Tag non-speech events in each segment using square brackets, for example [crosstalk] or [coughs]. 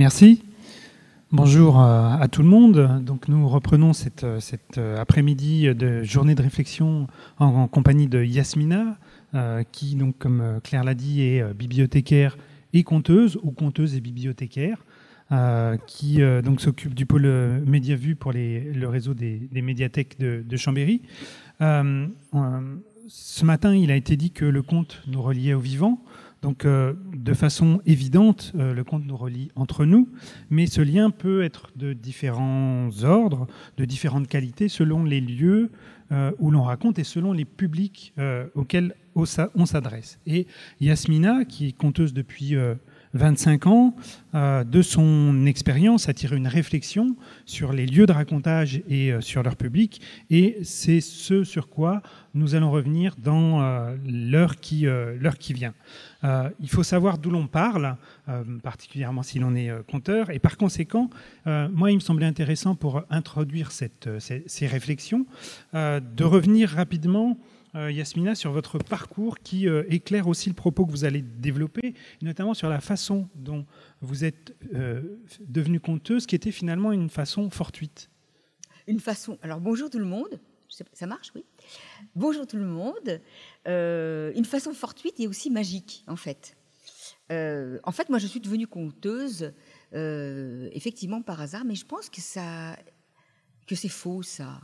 Merci. Bonjour euh, à tout le monde. Donc nous reprenons cette, euh, cet euh, après-midi de journée de réflexion en, compagnie de Yasmina, qui, donc, comme Claire l'a dit, est bibliothécaire et conteuse, ou conteuse et bibliothécaire, qui donc s'occupe du pôle Médiavu pour le réseau des, médiathèques de, de Chambéry. ce matin, il a été dit que le conte nous reliait au vivant. Donc, euh, de façon évidente, euh, le conte nous relie entre nous, mais ce lien peut être de différents ordres, de différentes qualités, selon les lieux euh, où l'on raconte et selon les publics auxquels on s'adresse. Et Yasmina, qui est conteuse depuis 25 ans, euh, de son expérience, a tiré une réflexion sur les lieux de racontage et euh, sur leur public. Et c'est ce sur quoi nous allons revenir dans euh, l'heure qui, qui vient. il faut savoir d'où l'on parle, particulièrement si l'on est conteur. Et par conséquent, moi, il me semblait intéressant pour introduire ces, réflexions, de revenir rapidement Yasmina, sur votre parcours qui euh, éclaire aussi le propos que vous allez développer, notamment sur la façon dont vous êtes euh, devenue conteuse, qui était finalement une façon fortuite. Une façon. Alors bonjour tout le monde. Ça marche, oui. Bonjour tout le monde. une façon fortuite et aussi magique, en fait. en fait, moi, je suis devenue conteuse, effectivement par hasard, mais je pense que que c'est faux, ça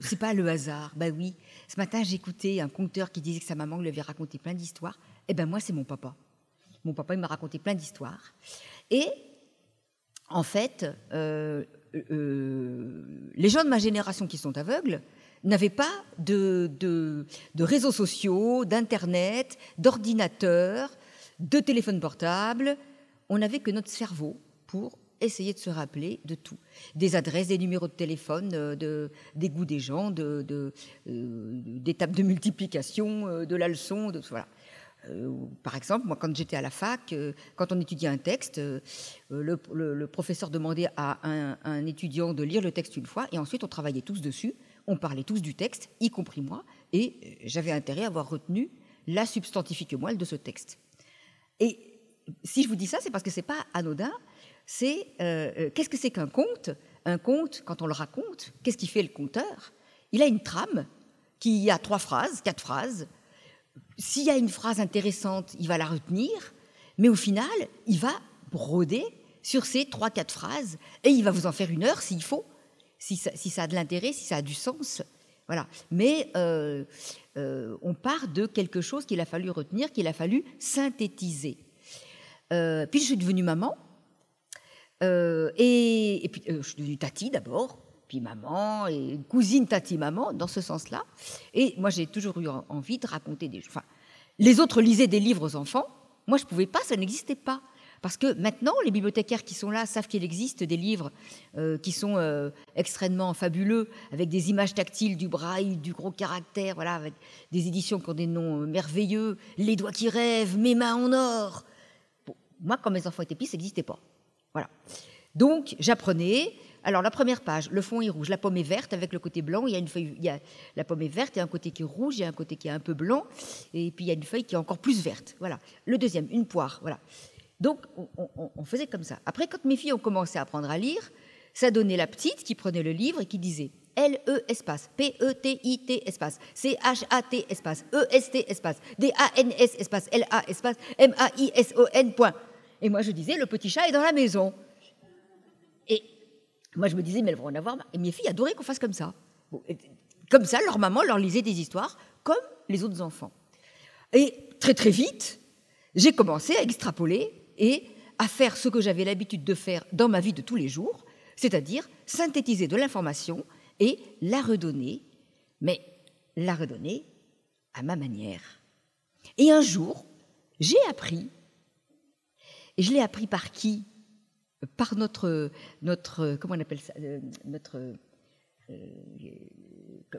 c'est pas le hasard. Bah oui. Ce matin, j'écoutais un conteur qui disait que sa maman lui avait raconté plein d'histoires. Eh ben moi, c'est mon papa. Mon papa, il m'a raconté plein d'histoires. Et en fait, euh, euh, les gens de ma génération qui sont aveugles n'avaient pas de, de, réseaux sociaux, d'internet, d'ordinateurs, de téléphone portable. On n'avait que notre cerveau pour essayer de se rappeler de tout. Des adresses, des numéros de téléphone, euh, de, des goûts des gens, euh, des tables de multiplication, euh, de la leçon, par exemple, moi, quand j'étais à la fac, quand on étudiait un texte, le, professeur demandait à un, un, étudiant de lire le texte une fois, et ensuite on travaillait tous dessus, on parlait tous du texte, y compris moi, et j'avais intérêt à avoir retenu la substantifique moelle de ce texte. Et si je vous dis ça, c'est parce que c'est pas anodin, c'est euh, euh, qu'est-ce que c'est qu'un conte? Un conte, quand on le raconte, qu'est-ce qui fait le conteur? Il a une trame qui a trois phrases, quatre phrases. S'il y a une phrase intéressante, il va la retenir, mais au final, il va broder sur ces trois, quatre phrases et il va vous en faire une heure s'il faut, si ça, a de l'intérêt, si ça a du sens. Voilà. Mais euh, on part de quelque chose qu'il a fallu retenir, qu'il a fallu synthétiser. puis je suis devenue maman, euh, et, puis, euh, je suis devenue tati d'abord, puis maman, et cousine tati-maman, dans ce sens-là. Et moi, j'ai toujours eu envie de raconter des... Enfin, les autres lisaient des livres aux enfants. Moi, je ne pouvais pas, ça n'existait pas. Parce que maintenant, les bibliothécaires qui sont là savent qu'il existe des livres euh, qui sont extrêmement fabuleux, avec des images tactiles, du braille, du gros caractère, voilà, avec des éditions qui ont des noms merveilleux, Les doigts qui rêvent, Mes mains en or. moi, quand mes enfants étaient petits, ça n'existait pas. Voilà. Donc, j'apprenais. Alors, la première page, le fond est rouge, la pomme est verte avec le côté blanc. Il y a une feuille, il y a la pomme est verte, il y a un côté qui est rouge, il y a un côté qui est un peu blanc, et puis il y a une feuille qui est encore plus verte. Voilà. Le deuxième, une poire. Voilà. Donc, on, faisait comme ça. Après, quand mes filles ont commencé à apprendre à lire, ça donnait la petite qui prenait le livre et qui disait L-E espace, P-E-T-I-T espace, C-H-A-T espace, E-S-T espace, D-A-N-S espace, L-A espace, M-A-I-S-O-N point. Et moi, je disais, le petit chat est dans la maison. Et moi, je me disais, mais elles vont en avoir Et mes filles adoraient qu'on fasse comme ça. comme ça, leur maman leur lisait des histoires comme les autres enfants. Et très, très vite, j'ai commencé à extrapoler et à faire ce que j'avais l'habitude de faire dans ma vie de tous les jours, c'est-à-dire synthétiser de l'information et la redonner, mais la redonner à ma manière. Et un jour, j'ai appris et je l'ai appris par qui? Par notre, notre, comment on appelle ça? Euh, Notre, euh,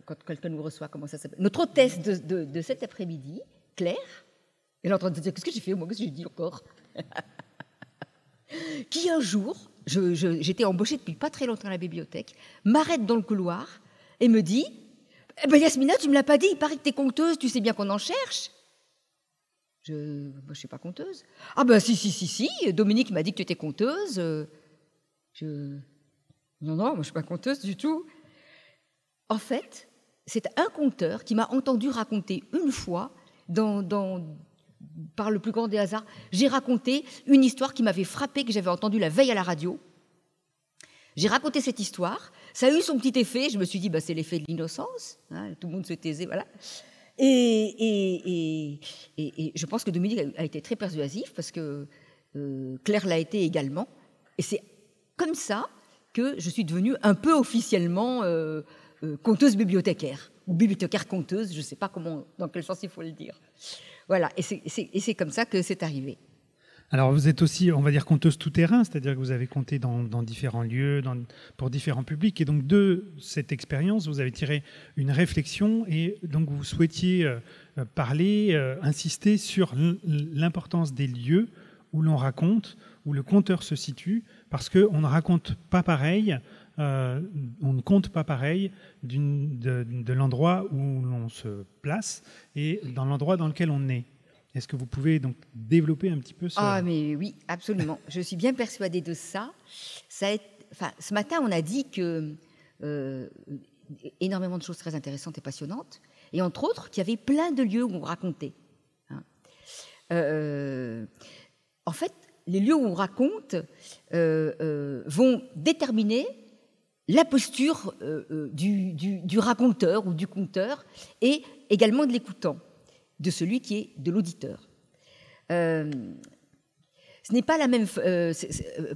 quand quelqu'un nous reçoit, comment ça s'appelle? Notre hôtesse de, de, cet après-midi, Claire. Elle est en train de dire, qu'est-ce que j'ai fait moi? Qu'est-ce que j'ai dit encore? [laughs] Qui un jour, j'étais embauchée depuis pas très longtemps à la bibliothèque, m'arrête dans le couloir et me dit eh ben Yasmina, tu me l'as pas dit, il paraît que tu es conteuse, tu sais bien qu'on en cherche. Je ne suis pas conteuse. Ah ben si, si, si, si, Dominique m'a dit que tu étais conteuse. Je... Non, non, moi je ne suis pas conteuse du tout. En fait, c'est un conteur qui m'a entendu raconter une fois, par le plus grand des hasards, j'ai raconté une histoire qui m'avait frappé, que j'avais entendue la veille à la radio. J'ai raconté cette histoire, ça a eu son petit effet, je me suis dit, bah, c'est l'effet de l'innocence, hein, tout le monde se taisait, voilà. Et, et, je pense que Dominique a, été très persuasif parce que euh, Claire l'a été également. Et c'est comme ça que je suis devenue un peu officiellement euh, euh, conteuse bibliothécaire ou bibliothécaire conteuse, je ne sais pas comment, dans quel sens il faut le dire. Voilà, et c'est comme ça que c'est arrivé. Alors vous êtes aussi, on va dire, conteuse tout-terrain, c'est-à-dire que vous avez compté dans, différents lieux, pour différents publics, et donc de cette expérience, vous avez tiré une réflexion, et donc vous souhaitiez euh, parler, insister sur l'importance des lieux où l'on raconte, où le conteur se situe, parce qu'on ne raconte pas pareil, euh, on ne compte pas pareil de, de l'endroit où l'on se place et dans l'endroit dans lequel on est. Est-ce que vous pouvez donc développer un petit peu ça Ah, mais oui, absolument. Je suis bien persuadée de ça. ce matin, on a dit que euh, énormément de choses très intéressantes et passionnantes, et entre autres qu'il y avait plein de lieux où on racontait. Hein. Euh, en fait, les lieux où on raconte euh, vont déterminer la posture du, du, raconteur ou du conteur et également de l'écoutant, de celui qui est de l'auditeur. ce n'est pas la même.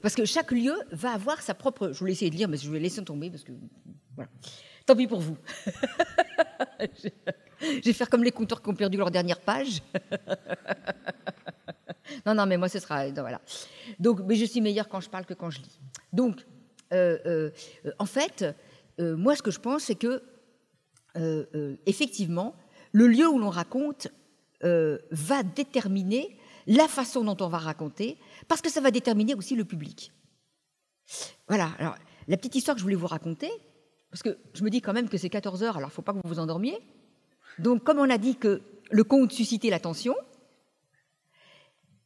parce que chaque lieu va avoir sa propre. Je voulais essayer de lire, mais je vais laisser tomber parce que. Voilà. Tant pis pour vous. [laughs] je vais faire comme les conteurs qui ont perdu leur dernière page. [laughs] Non, non, mais moi, ce sera. Voilà. Donc, mais je suis meilleure quand je parle que quand je lis. Donc, euh, euh, en fait, euh, moi, ce que je pense, c'est que, effectivement, le lieu où l'on raconte va déterminer la façon dont on va raconter, parce que ça va déterminer aussi le public. Voilà. Alors, la petite histoire que je voulais vous raconter, parce que je me dis quand même que c'est 14 heures, alors il ne faut pas que vous vous endormiez. Donc, comme on a dit que le conte suscitait l'attention,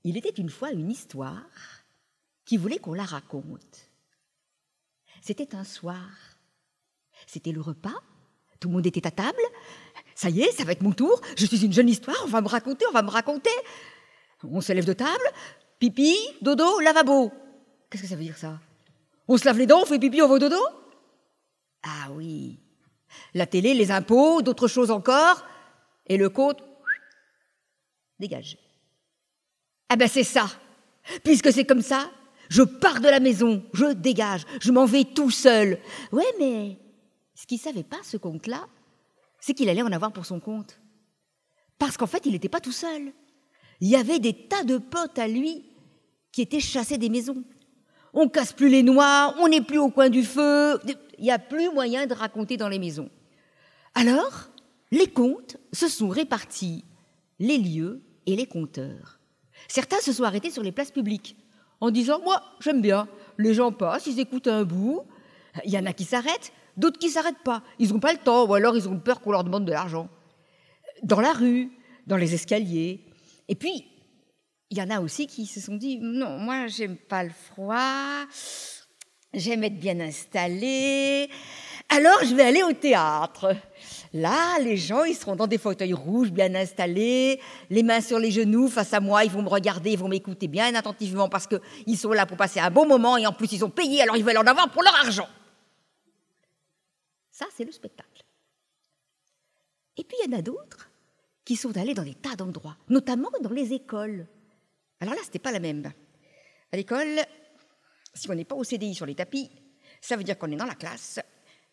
il était une fois une histoire qui voulait qu'on la raconte. C'était un soir. C'était le repas. Tout le monde était à table. Ça y est, ça va être mon tour. Je suis une jeune histoire. On va me raconter, on va me raconter. On se lève de table. Pipi, dodo, lavabo. Qu'est-ce que ça veut dire ça? On se lave les dents, on fait pipi, on va dodo? Ah oui. La télé, les impôts, d'autres choses encore. Et le compte, dégage. Ah ben c'est ça. Puisque c'est comme ça, je pars de la maison, je dégage, je m'en vais tout seul. Ouais, mais ce qu'il savait pas, ce compte-là, c'est qu'il allait en avoir pour son compte. Parce qu'en fait, il n'était pas tout seul. Il y avait des tas de potes à lui qui étaient chassés des maisons. On casse plus les noix, on n'est plus au coin du feu, il n'y a plus moyen de raconter dans les maisons. Alors, les contes se sont répartis, les lieux et les compteurs. Certains se sont arrêtés sur les places publiques en disant Moi, j'aime bien. Les gens passent, ils écoutent un bout. Il y en a qui s'arrêtent, d'autres qui s'arrêtent pas. Ils n'ont pas le temps, ou alors ils ont peur qu'on leur demande de l'argent. Dans la rue, dans les escaliers. Et puis, il y en a aussi qui se sont dit Non, moi, j'aime pas le froid. J'aime être bien installé. Alors, je vais aller au théâtre. Là, les gens, ils seront dans des fauteuils rouges bien installés, les mains sur les genoux face à moi, ils vont me regarder, ils vont m'écouter bien attentivement parce qu'ils sont là pour passer un bon moment et en plus ils ont payé, alors ils veulent en avoir pour leur argent. Ça, c'est le spectacle. Et puis il y en a d'autres qui sont allés dans des tas d'endroits, notamment dans les écoles. Alors là, ce n'était pas la même. À l'école, si on n'est pas au CDI sur les tapis, ça veut dire qu'on est dans la classe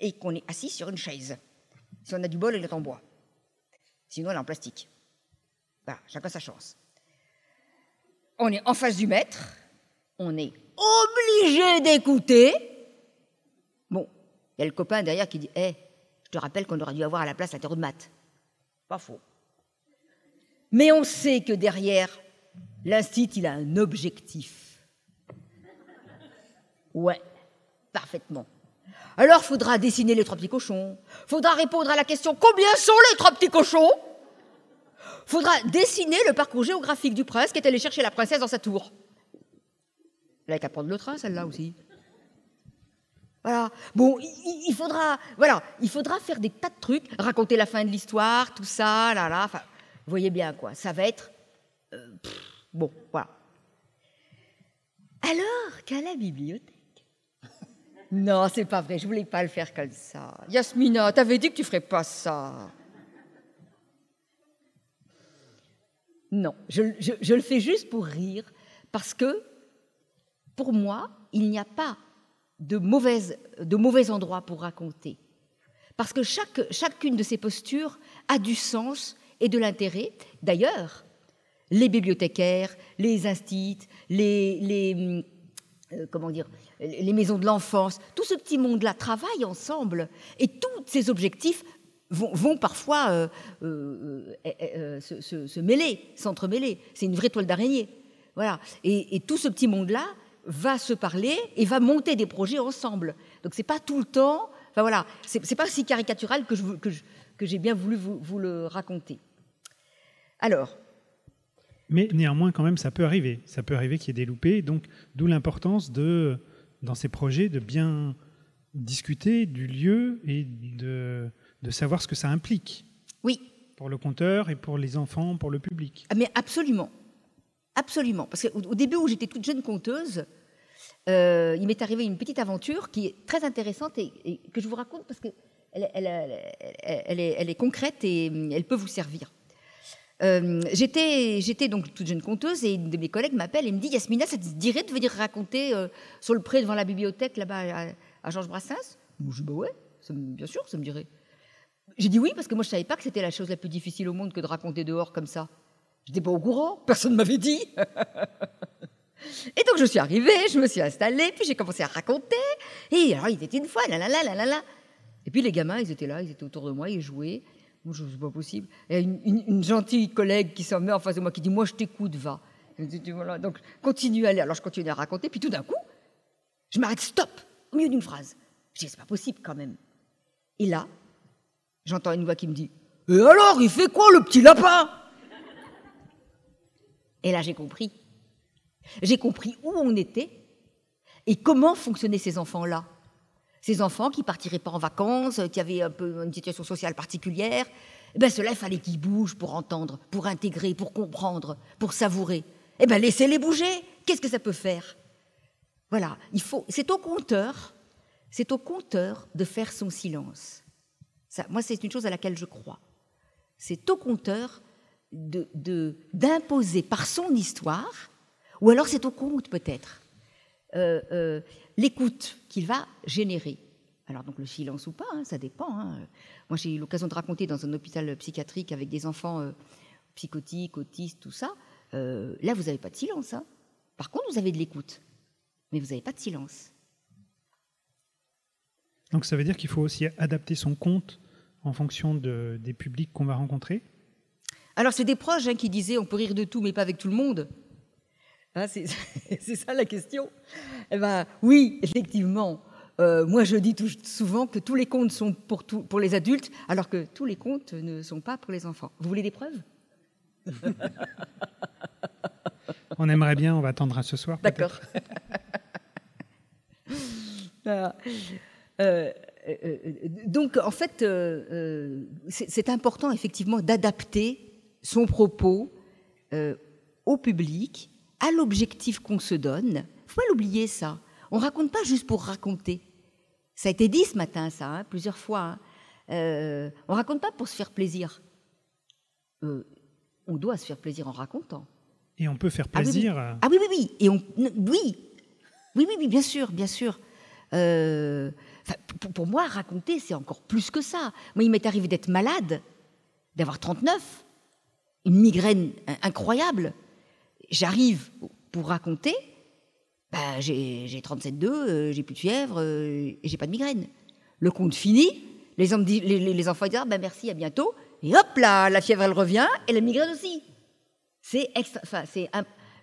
et qu'on est assis sur une chaise. Si on a du bol, elle est en bois. Sinon, elle est en plastique. Voilà, chacun sa chance. On est en face du maître, on est obligé d'écouter. Bon, il y a le copain derrière qui dit Hé, je te rappelle qu'on aurait dû avoir à la place la terre de maths. Pas faux. Mais on sait que derrière, l'instit, il a un objectif. Ouais, parfaitement. Alors, faudra dessiner les trois petits cochons. Faudra répondre à la question combien sont les trois petits cochons? Faudra dessiner le parcours géographique du prince qui est allé chercher la princesse dans sa tour. Elle a qu'à prendre le train, celle-là aussi. Voilà. Bon, il, faudra, voilà, il faudra faire des tas de trucs, raconter la fin de l'histoire, tout ça, là, là. Vous voyez bien quoi. Ça va être euh, bon, voilà. Alors qu'à la bibliothèque. [laughs] Non, c'est pas vrai. Je voulais pas le faire comme ça. Yasmina, t'avais dit que tu ferais pas ça. Non, je le fais juste pour rire, parce que pour moi, il n'y a pas de, mauvais, de mauvais endroits pour raconter. Parce que chaque, chacune de ces postures a du sens et de l'intérêt. D'ailleurs, les bibliothécaires, les instituts, les, les euh, comment dire, les maisons de l'enfance, tout ce petit monde-là travaille ensemble et tous ces objectifs vont, vont parfois euh, euh, se, mêler, s'entremêler. C'est une vraie toile d'araignée. Voilà. Et, tout ce petit monde-là va se parler et va monter des projets ensemble. Donc c'est pas tout le temps. Enfin voilà, c'est pas si caricatural que j'ai que que bien voulu vous, vous, le raconter. Alors. Mais néanmoins, quand même, ça peut arriver. Ça peut arriver qu'il y ait des loupés. Donc, d'où l'importance de, dans ces projets, de bien discuter du lieu et de, de savoir ce que ça implique. Oui. Pour le compteur et pour les enfants, pour le public. Ah, mais absolument. Absolument. Parce qu'au début où j'étais toute jeune conteuse, euh, il m'est arrivé une petite aventure qui est très intéressante et, que je vous raconte parce qu'elle elle, est, concrète et hum, elle peut vous servir. Euh, j'étais, donc toute jeune conteuse et une de mes collègues m'appelle et me dit Yasmina, ça te dirait de venir raconter euh, sur le pré devant la bibliothèque là-bas à, Georges Brassens? Je dis bah ouais, bien sûr, ça me dirait. J'ai dit oui parce que moi je savais pas que c'était la chose la plus difficile au monde que de raconter dehors comme ça. Je n'étais pas au courant, personne ne m'avait dit. [laughs] Et donc je suis arrivée, je me suis installée, puis j'ai commencé à raconter. Et alors il était une fois, là là là là là Et puis les gamins, ils étaient là, ils étaient autour de moi, ils jouaient. Moi, je c'est pas possible. Et une, une, gentille collègue qui s'en met en face de moi, qui dit, moi, je t'écoute, va. voilà. Donc continue à aller. Alors je continue à raconter, puis tout d'un coup, je m'arrête, stop, au milieu d'une phrase. Je dis, c'est pas possible quand même. Et là, j'entends une voix qui me dit, et alors, il fait quoi le petit lapin? Et là, j'ai compris. J'ai compris où on était et comment fonctionnaient ces enfants-là. Ces enfants qui partiraient pas en vacances, qui avaient un peu une situation sociale particulière, eh ben cela, il fallait qu'ils bougent pour entendre, pour intégrer, pour comprendre, pour savourer. Eh ben laissez-les bouger. Qu'est-ce que ça peut faire? Voilà, il faut. C'est au compteur, c'est au compteur de faire son silence. Ça, moi, c'est une chose à laquelle je crois. C'est au compteur d'imposer de, par son histoire ou alors c'est au compte peut-être. Euh, euh, l'écoute qu'il va générer. Alors donc le silence ou pas, hein, ça dépend. Hein. Moi j'ai eu l'occasion de raconter dans un hôpital psychiatrique avec des enfants euh, psychotiques, autistes, tout ça. là vous n'avez pas de silence. Hein. Par contre vous avez de l'écoute, mais vous n'avez pas de silence. Donc ça veut dire qu'il faut aussi adapter son compte en fonction de, des publics qu'on va rencontrer? Alors c'est des proches qui disaient on peut rire de tout mais pas avec tout le monde. Hein, [laughs] c'est ça la question. Eh ben, oui, effectivement. Euh, moi, je dis tout, souvent que tous les contes sont pour, tout, pour les adultes, alors que tous les contes ne sont pas pour les enfants. Vous voulez des preuves? [laughs] On aimerait bien, on va attendre à ce soir. D'accord. [laughs] Euh, euh, donc, en fait, c'est important, effectivement, d'adapter son propos au public à l'objectif qu'on se donne. Il faut pas l'oublier ça. On raconte pas juste pour raconter. Ça a été dit ce matin, ça, hein, plusieurs fois. Hein. Euh, on raconte pas pour se faire plaisir. Euh, on doit se faire plaisir en racontant. Et on peut faire plaisir. Ah oui, oui, oui. Et on, oui. oui, oui, oui, bien sûr, bien sûr. Euh, pour, pour, moi, raconter, c'est encore plus que ça. Moi, il m'est arrivé d'être malade, d'avoir 39, une migraine incroyable j'arrive pour raconter, bah, j'ai 37,2, euh, j'ai plus de fièvre euh, et j'ai pas de migraine. Le compte fini, les, enfants disent ah, bah, merci, à bientôt, et hop là, la fièvre elle revient et la migraine aussi. C'est c'est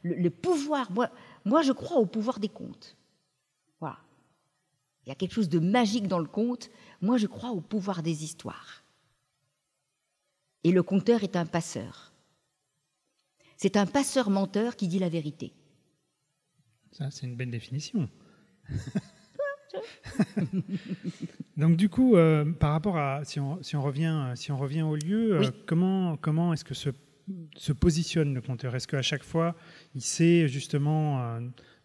le, pouvoir. Moi, moi, je crois au pouvoir des contes. Voilà. Il y a quelque chose de magique dans le conte. Moi, je crois au pouvoir des histoires. Et le conteur est un passeur. C'est un passeur menteur qui dit la vérité. Ça, c'est une belle définition. [laughs] [laughs] Donc du coup, euh, par rapport à si on, si on, revient si on revient au lieu, euh, comment comment est-ce que se, se positionne le compteur Est-ce qu'à chaque fois, il sait justement euh,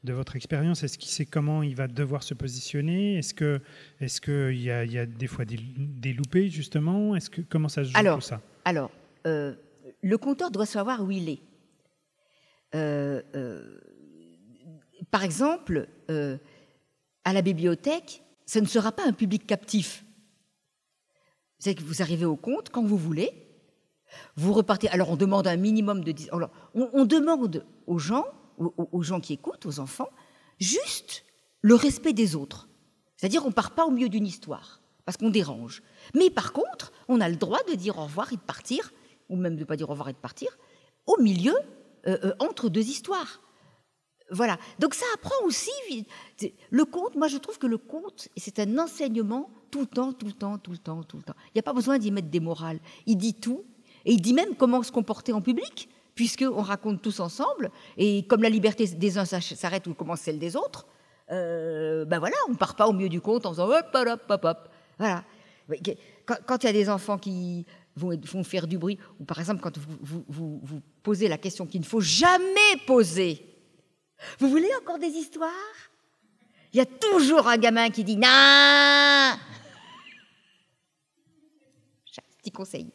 de votre expérience, est-ce qu'il sait comment il va devoir se positionner? Est-ce que est-ce que il y, a, il y a des fois des, des loupés justement? Est-ce que comment ça se joue alors, tout ça? Alors, le compteur doit savoir où il est. par exemple à la bibliothèque, ce ne sera pas un public captif. C'est que vous arrivez au compte quand vous voulez, vous repartez. Alors on demande un minimum de. Alors, on, demande aux gens, aux, gens qui écoutent, aux enfants, juste le respect des autres. C'est-à-dire on part pas au milieu d'une histoire parce qu'on dérange. Mais par contre, on a le droit de dire au revoir et de partir, ou même de ne pas dire au revoir et de partir, au milieu, euh, euh, entre deux histoires. Voilà. Donc ça apprend aussi. Le conte, moi je trouve que le conte, c'est un enseignement tout le temps, tout le temps, tout le temps, tout le temps. Il n'y a pas besoin d'y mettre des morales. Il dit tout. Et il dit même comment se comporter en public, puisqu'on raconte tous ensemble. Et comme la liberté des uns s'arrête ou commence celle des autres, euh, ben voilà, on ne part pas au milieu du conte en faisant hop, hop, hop, hop. Voilà. Quand il y a des enfants qui vont, faire du bruit, ou par exemple quand vous, vous posez la question qu'il ne faut jamais poser. Vous voulez encore des histoires? Il y a toujours un gamin qui dit non! Petit conseil.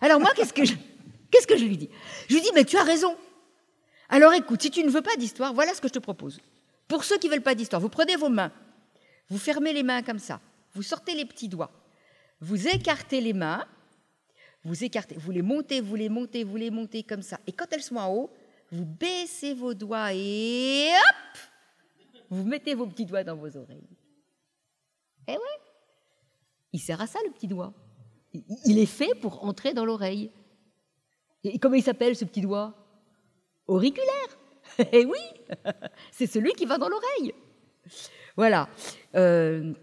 Alors moi, qu'est-ce que je, [laughs] qu'est-ce que je lui dis? Je lui dis, mais tu as raison. Alors écoute, si tu ne veux pas d'histoire, voilà ce que je te propose. Pour ceux qui ne veulent pas d'histoire, vous prenez vos mains, vous fermez les mains comme ça, vous sortez les petits doigts, vous écartez les mains, vous écartez, vous les montez, vous les montez, vous les montez comme ça. Et quand elles sont en haut, vous baissez vos doigts et hop Vous mettez vos petits doigts dans vos oreilles. Eh ouais Il sert à ça, le petit doigt. Il est fait pour entrer dans l'oreille. Et comment il s'appelle, ce petit doigt? Auriculaire [laughs] Eh oui [laughs] C'est celui qui va dans l'oreille. Voilà. Euh,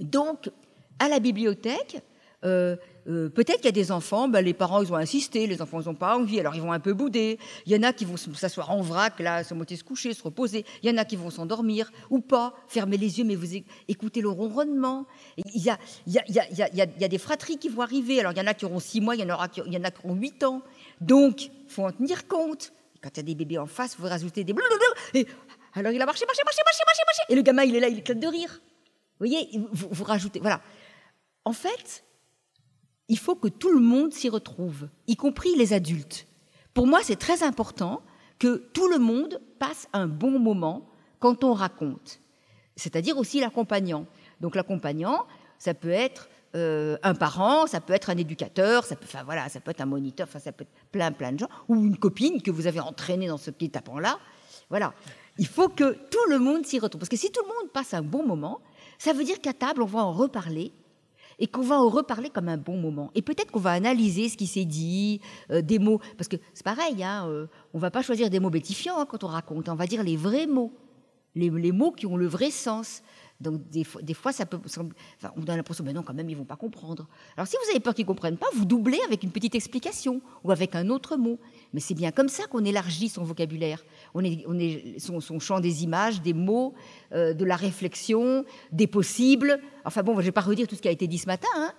donc, à la bibliothèque, euh, euh, peut-être qu'il y a des enfants, ben, les parents ils ont insisté, les enfants n'ont pas envie, alors ils vont un peu bouder. Il y en a qui vont s'asseoir en vrac, là, se moitié se coucher, se reposer. Il y en a qui vont s'endormir ou pas, fermer les yeux, mais vous écoutez le ronronnement. Il y a, des fratries qui vont arriver. Alors il y en a qui auront six mois, il y en, a qui auront huit ans. Donc, il faut en tenir compte. Quand il y a des bébés en face, vous rajoutez des. Et alors il a marché, marché, marché, marché, marché, marché. Et le gamin, il est là, il éclate de rire. Vous voyez, vous rajoutez. Voilà. En fait, il faut que tout le monde s'y retrouve, y compris les adultes. Pour moi, c'est très important que tout le monde passe un bon moment quand on raconte, c'est-à-dire aussi l'accompagnant. Donc l'accompagnant, ça peut être euh, un parent, ça peut être un éducateur, ça peut, voilà, ça peut être un moniteur, enfin ça peut être plein plein de gens, ou une copine que vous avez entraînée dans ce petit tapant-là. Voilà, il faut que tout le monde s'y retrouve, parce que si tout le monde passe un bon moment, ça veut dire qu'à table on va en reparler et qu'on va en reparler comme un bon moment. Et peut-être qu'on va analyser ce qui s'est dit, euh, des mots, parce que c'est pareil, hein, euh, on va pas choisir des mots bétifiants hein, quand on raconte, on va dire les vrais mots, les, mots qui ont le vrai sens. Donc des fois, ça peut enfin, on a l'impression, mais non, quand même, ils vont pas comprendre. Alors si vous avez peur qu'ils comprennent pas, vous doublez avec une petite explication ou avec un autre mot. Mais c'est bien comme ça qu'on élargit son vocabulaire, son, champ des images, des mots, euh, de la réflexion, des possibles. Enfin bon, je vais pas redire tout ce qui a été dit ce matin. Hein.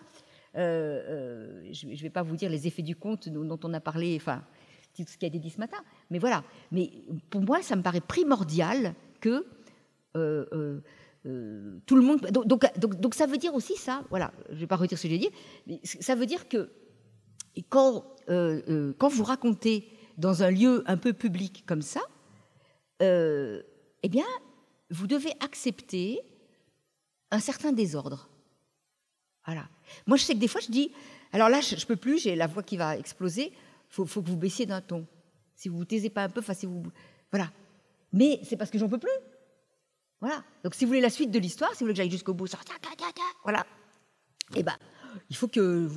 Euh, euh, je ne vais pas vous dire les effets du conte dont on a parlé, enfin tout ce qui a été dit ce matin. Mais voilà. Mais pour moi, ça me paraît primordial que tout le monde. Donc, donc, donc, ça veut dire aussi ça. Voilà, je ne vais pas redire ce que j'ai dit, mais ça veut dire que quand, euh, euh, quand vous racontez dans un lieu un peu public comme ça, eh bien, vous devez accepter un certain désordre. Voilà. Moi, je sais que des fois, je dis, alors là, je, ne peux plus, j'ai la voix qui va exploser. Il faut, faut, que vous baissiez d'un ton. Si vous vous taisez pas un peu, enfin, si vous, voilà. Mais c'est parce que j'en peux plus. Voilà. Donc si vous voulez la suite de l'histoire, si vous voulez que j'aille jusqu'au bout, voilà. Eh ben, il faut que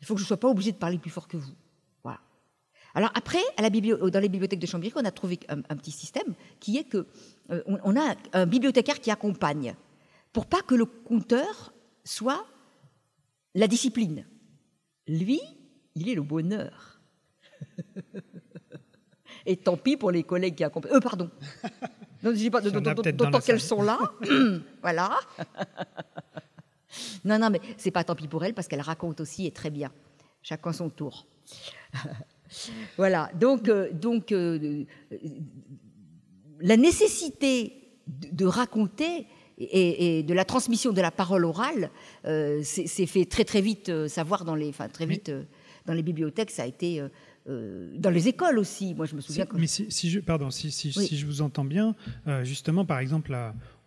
il faut que je ne sois pas obligé de parler plus fort que vous. Voilà. Alors après, à la dans les bibliothèques de Chambéry, on a trouvé un, petit système qui est que euh, on, a un bibliothécaire qui accompagne pour pas que le compteur soit la discipline. Lui, il est le bonheur. [laughs] Et tant pis pour les collègues qui accompagnent. Euh, pardon. [laughs] D'autant qu'elles sont là. [laughs] [clears throat] voilà. Non, non, mais c'est pas tant pis pour elles parce qu'elles racontent aussi et très bien. Chacun son tour. [laughs] voilà. Donc, euh, donc euh, la nécessité de, raconter et, de la transmission de la parole orale, euh, c'est fait très très vite savoir dans les, enfin très vite dans les bibliothèques, ça a été dans les écoles aussi. Moi, je me souviens. Mais si, je, pardon, si, si, je vous entends bien, justement, par exemple,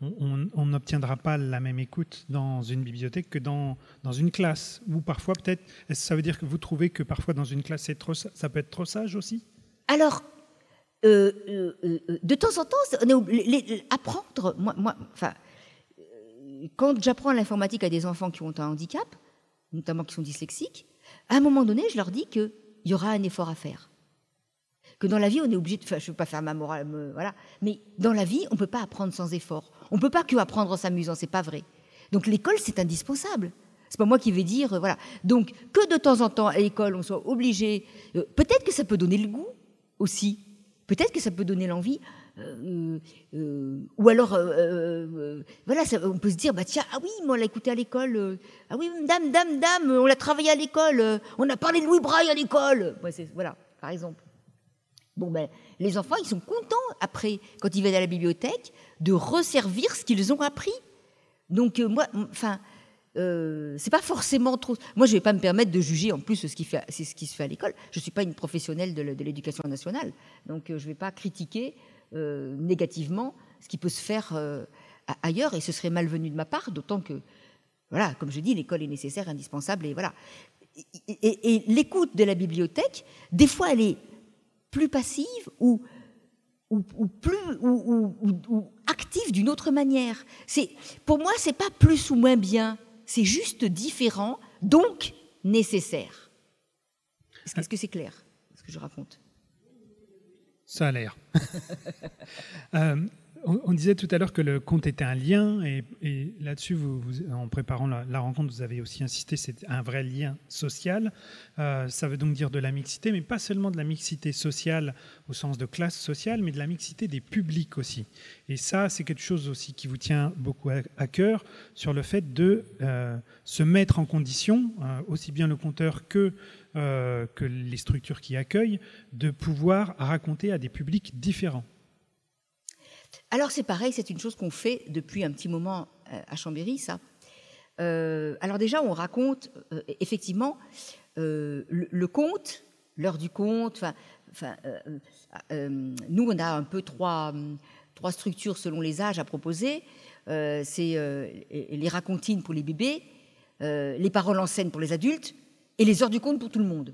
on n'obtiendra pas la même écoute dans une bibliothèque que dans, dans une classe. Ou parfois, peut-être, ça veut dire que vous trouvez que parfois dans une classe, trop, ça peut être trop sage aussi? Alors, euh, euh, euh, de temps en temps, on est apprendre, moi, moi, enfin, quand j'apprends l'informatique à des enfants qui ont un handicap, notamment qui sont dyslexiques, à un moment donné, je leur dis qu'il y aura un effort à faire. Que dans la vie, on est obligé de. Enfin, je ne veux pas faire ma morale, voilà. Mais dans la vie, on ne peut pas apprendre sans effort. On ne peut pas que apprendre en s'amusant, c'est pas vrai. Donc l'école, c'est indispensable. C'est pas moi qui vais dire, voilà. Donc que de temps en temps à l'école, on soit obligé. Peut-être que ça peut donner le goût aussi peut-être que ça peut donner l'envie. Euh, euh, ou alors, euh, voilà, on peut se dire, bah tiens, ah oui, moi on l'a écouté à l'école. ah oui, dame, dame, dame, on l'a travaillé à l'école. on a parlé de Louis Braille à l'école. voilà, par exemple. Bon, ben, les enfants, ils sont contents après, quand ils viennent à la bibliothèque, de resservir ce qu'ils ont appris. Donc, moi, enfin, euh, c'est pas forcément trop. Moi, je vais pas me permettre de juger en plus ce qui, se fait à l'école. Je suis pas une professionnelle de l'éducation nationale, donc euh, je vais pas critiquer négativement ce qui peut se faire ailleurs, et ce serait malvenu de ma part, d'autant que, voilà, comme je dis, l'école est nécessaire, indispensable, et voilà. Et, l'écoute de la bibliothèque, des fois, elle est plus passive ou ou, plus ou, ou active d'une autre manière. C'est pour moi, c'est pas plus ou moins bien c'est juste différent, donc nécessaire. Est-ce que c'est clair, ce que je raconte? Ça a l'air. [laughs] Euh, on, disait tout à l'heure que le conte était un lien, et, là-dessus, vous, en préparant la, rencontre, vous avez aussi insisté, c'est un vrai lien social. Euh, ça veut donc dire de la mixité, mais pas seulement de la mixité sociale au sens de classe sociale, mais de la mixité des publics aussi. Et ça, c'est quelque chose aussi qui vous tient beaucoup à, cœur, sur le fait de euh, se mettre en condition, aussi bien le conteur que que les structures qui accueillent, de pouvoir raconter à des publics différents. Alors c'est pareil, c'est une chose qu'on fait depuis un petit moment euh, à Chambéry, ça. Euh, alors déjà, on raconte euh, effectivement le, conte, l'heure du conte. Enfin, nous, on a un peu trois, trois structures selon les âges à proposer. c'est les racontines pour les bébés, les paroles en scène pour les adultes et les heures du conte pour tout le monde.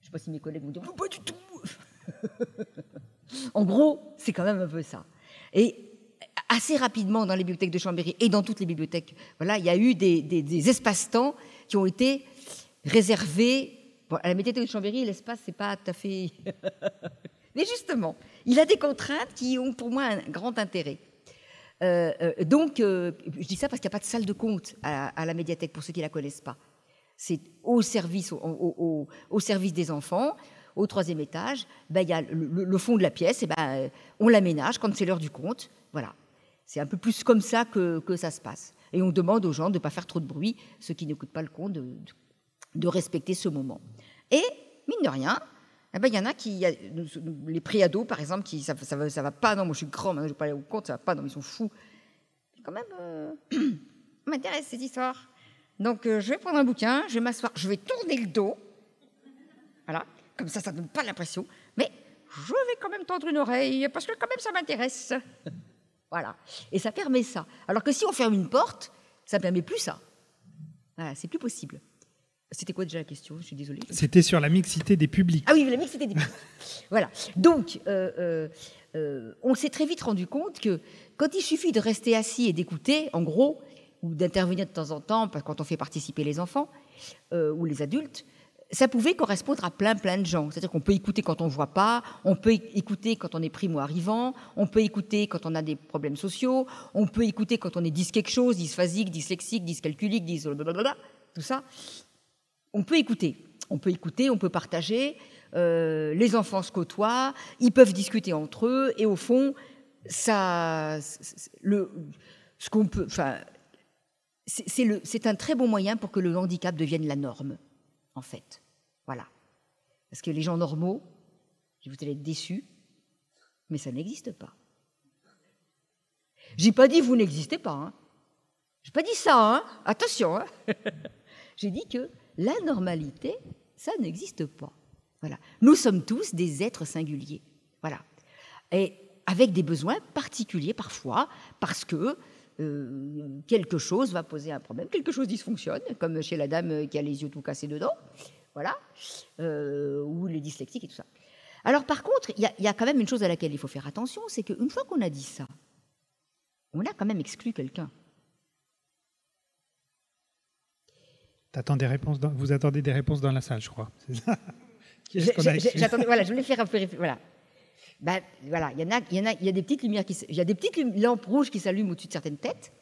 Je ne sais pas si mes collègues vont dire pas du tout. [laughs] en gros, c'est quand même un peu ça. Et assez rapidement dans les bibliothèques de Chambéry et dans toutes les bibliothèques, voilà, il y a eu des, espaces-temps qui ont été réservés. à la médiathèque de Chambéry, l'espace, c'est pas tout à fait. [laughs] Mais justement, il a des contraintes qui ont pour moi un grand intérêt. Euh, euh, donc, euh, je dis ça parce qu'il n'y a pas de salle de compte à, la médiathèque pour ceux qui ne la connaissent pas. C'est au service, au service des enfants au troisième étage, ben, il y a le, fond de la pièce, et ben, euh, on l'aménage quand c'est l'heure du compte. Voilà. C'est un peu plus comme ça que, que, ça se passe. Et on demande aux gens de ne pas faire trop de bruit, ceux qui n'écoutent pas le compte, de, de, respecter ce moment. Et, mine de rien, eh ben, il y en a qui, les préados par exemple, qui ça, ça, va, pas, non, moi je suis grand, je ne vais pas aller au compte, ça va pas, non, ils sont fous. Quand même, euh, [clears throat] m'intéresse cette histoire. Donc euh, je vais prendre un bouquin, je vais m'asseoir, je vais tourner le dos. Voilà. Comme ça, ça ne donne pas l'impression. Mais je vais quand même tendre une oreille, parce que quand même, ça m'intéresse. [laughs] voilà. Et ça permet ça. Alors que si on ferme une porte, ça ne permet plus ça. Voilà, c'est plus possible. C'était quoi déjà la question? Je suis désolée. C'était sur la mixité des publics. Ah oui, la mixité des publics. [laughs] voilà. Donc, euh, euh, euh, on s'est très vite rendu compte que quand il suffit de rester assis et d'écouter, en gros, ou d'intervenir de temps en temps, quand on fait participer les enfants ou les adultes, ça pouvait correspondre à plein plein de gens. C'est-à-dire qu'on peut écouter quand on ne voit pas, on peut écouter quand on est primo-arrivant, on peut écouter quand on a des problèmes sociaux, on peut écouter quand on est dys quelque chose, dysphasique, dyslexique, dyscalculique, dys tout ça. On peut écouter, on peut écouter, on peut partager. euh, les enfants se côtoient, ils peuvent discuter entre eux, et au fond, ça, le, ce qu'on peut, enfin, c'est un très bon moyen pour que le handicap devienne la norme, en fait. Voilà. Parce que les gens normaux, vous allez être déçus, mais ça n'existe pas. J'ai pas dit vous n'existez pas. Hein. J'ai pas dit ça. Hein. Attention. Hein. [laughs] J'ai dit que la normalité, ça n'existe pas. Voilà. Nous sommes tous des êtres singuliers. Voilà. Et avec des besoins particuliers parfois, parce que euh, quelque chose va poser un problème, quelque chose dysfonctionne, comme chez la dame qui a les yeux tout cassés dedans, voilà, euh, ou les dyslexiques et tout ça. Alors par contre, il y, a quand même une chose à laquelle il faut faire attention, c'est qu'une fois qu'on a dit ça, on a quand même exclu quelqu'un. Des réponses vous attendez des réponses dans la salle, je crois. J'attendais, voilà, je voulais faire un peu. Voilà. Ben, voilà, il y en a, il y en a, il y a des petites lumières qui, il y a des petites lampes rouges qui s'allument au-dessus de certaines têtes.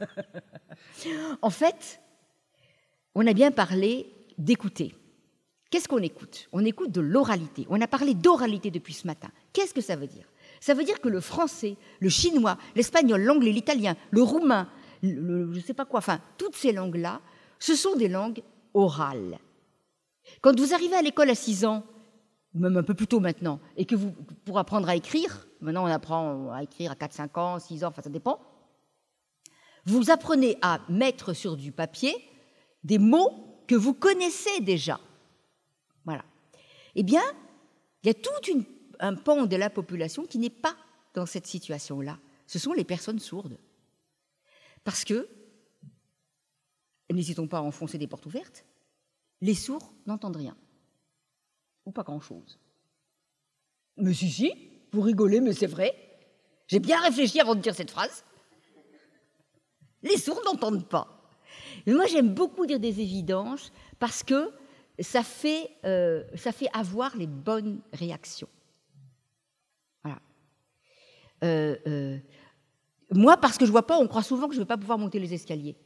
[laughs] en fait, on a bien parlé d'écouter. Qu'est-ce qu'on écoute? On écoute de l'oralité. On a parlé d'oralité depuis ce matin. Qu'est-ce que ça veut dire? Ça veut dire que le français, le chinois, l'espagnol, l'anglais, l'italien, le roumain, je ne sais pas quoi, enfin, toutes ces langues-là, ce sont des langues orales. Quand vous arrivez à l'école à 6 ans, même un peu plus tôt maintenant, et que vous, pour apprendre à écrire, maintenant on apprend à écrire à 4, 5 ans, 6 ans, enfin ça dépend, vous apprenez à mettre sur du papier des mots que vous connaissez déjà. Voilà. Eh bien, il y a tout un pan de la population qui n'est pas dans cette situation-là. Ce sont les personnes sourdes. Parce que, n'hésitons pas à enfoncer des portes ouvertes, les sourds n'entendent rien. Ou pas grand-chose. Mais si, si, vous rigolez, mais c'est vrai. J'ai bien réfléchi avant de dire cette phrase. Les sourds n'entendent pas. Mais moi, j'aime beaucoup dire des évidences parce que ça fait, euh, avoir les bonnes réactions. Voilà. Euh, euh, moi, parce que je ne vois pas, on croit souvent que je ne vais pas pouvoir monter les escaliers,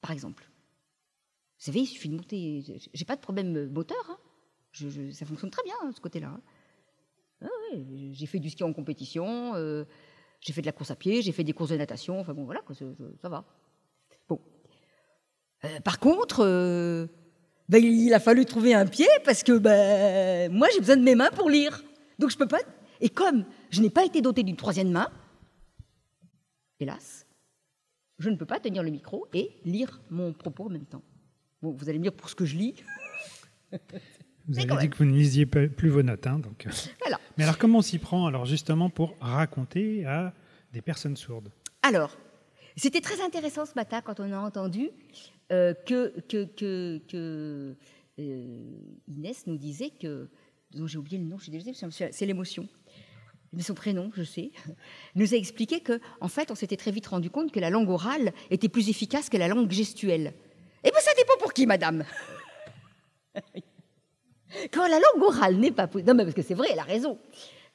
par exemple. Vous savez, il suffit de monter. J'ai pas de problème moteur. Hein. Ça fonctionne très bien, ce côté-là. Ah j'ai fait du ski en compétition, j'ai fait de la course à pied, j'ai fait des courses de natation. Enfin bon, voilà, ça, va. Bon. par contre, ben, il a fallu trouver un pied parce que ben, moi, j'ai besoin de mes mains pour lire. Donc, je peux pas. Et comme je n'ai pas été doté d'une troisième main, hélas, je ne peux pas tenir le micro et lire mon propos en même temps. Bon, vous allez me dire pour ce que je lis. Vous avez dit que vous ne lisiez plus vos notes. Hein, donc. Euh. Voilà. Mais alors, comment on s'y prend alors justement pour raconter à des personnes sourdes? Alors, c'était très intéressant ce matin quand on a entendu euh, que, que, que, euh, Inès nous disait que, dont j'ai oublié le nom, je suis désolée, c'est l'émotion. Mais son prénom, je sais, [laughs] nous a expliqué que, en fait, on s'était très vite rendu compte que la langue orale était plus efficace que la langue gestuelle. Eh bien, ça dépend pour qui, madame [laughs] Quand la langue orale n'est pas Non, mais parce que c'est vrai, elle a raison.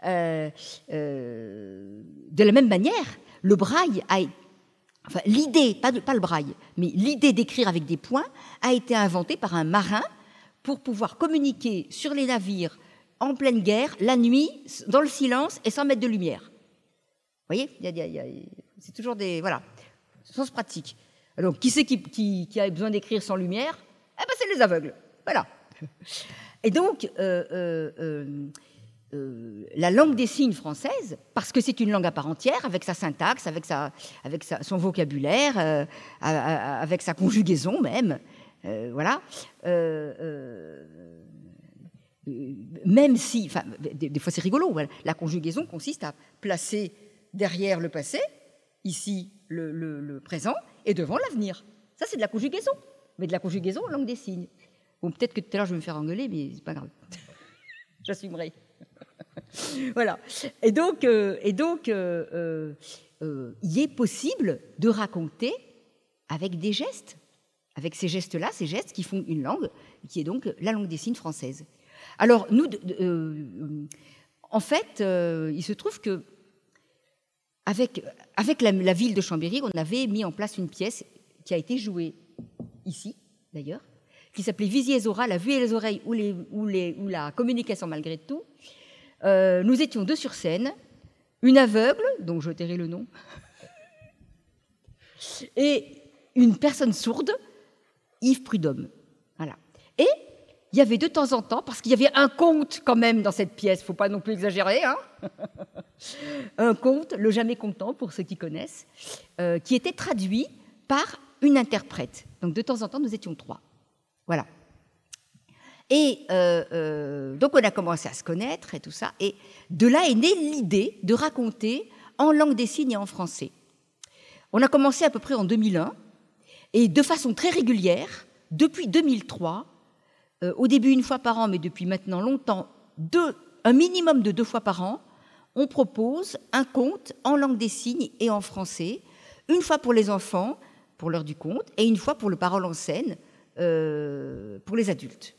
Euh, de la même manière, le braille a Enfin, l'idée, pas, pas, le braille, mais l'idée d'écrire avec des points a été inventée par un marin pour pouvoir communiquer sur les navires en pleine guerre, la nuit, dans le silence et sans mettre de lumière. Vous voyez C'est toujours des. Voilà, sens pratique. Alors, qui c'est qui, qui, a besoin d'écrire sans lumière? Eh bien, c'est les aveugles. Voilà. Et donc, euh, euh, euh la langue des signes française, parce que c'est une langue à part entière, avec sa syntaxe, avec, sa, avec son vocabulaire, avec sa conjugaison même. Voilà. même si, enfin, des, fois c'est rigolo, la conjugaison consiste à placer derrière le passé, ici le présent, et devant l'avenir. Ça, c'est de la conjugaison, mais de la conjugaison en langue des signes. Bon, peut-être que tout à l'heure je vais me faire engueuler, mais c'est pas grave. [laughs] J'assumerai. [laughs] voilà. Et donc, euh, et donc euh, euh, il est possible de raconter avec des gestes, avec ces gestes-là, ces gestes qui font une langue, qui est donc la langue des signes française. Alors, nous, en fait, il se trouve que avec, avec la, la, ville de Chambéry, on avait mis en place une pièce qui a été jouée ici, d'ailleurs, qui s'appelait Visier Zora, la vue et les oreilles ou, la communication malgré tout. Euh, nous étions deux sur scène, une aveugle, dont je tairai le nom, [laughs] et une personne sourde, Yves Prudhomme. Voilà. Et il y avait de temps en temps, parce qu'il y avait un conte quand même dans cette pièce, faut pas non plus exagérer, hein [laughs] un conte, le jamais content pour ceux qui connaissent, euh, qui était traduit par une interprète. Donc de temps en temps, nous étions trois. Voilà. Et euh, euh, donc on a commencé à se connaître et tout ça. Et de là est née l'idée de raconter en langue des signes et en français. On a commencé à peu près en 2001 et de façon très régulière, depuis 2003, euh, au début une fois par an, mais depuis maintenant longtemps, un minimum de deux fois par an, on propose un conte en langue des signes et en français, une fois pour les enfants, pour l'heure du conte, et une fois pour le parole en scène, euh, pour les adultes.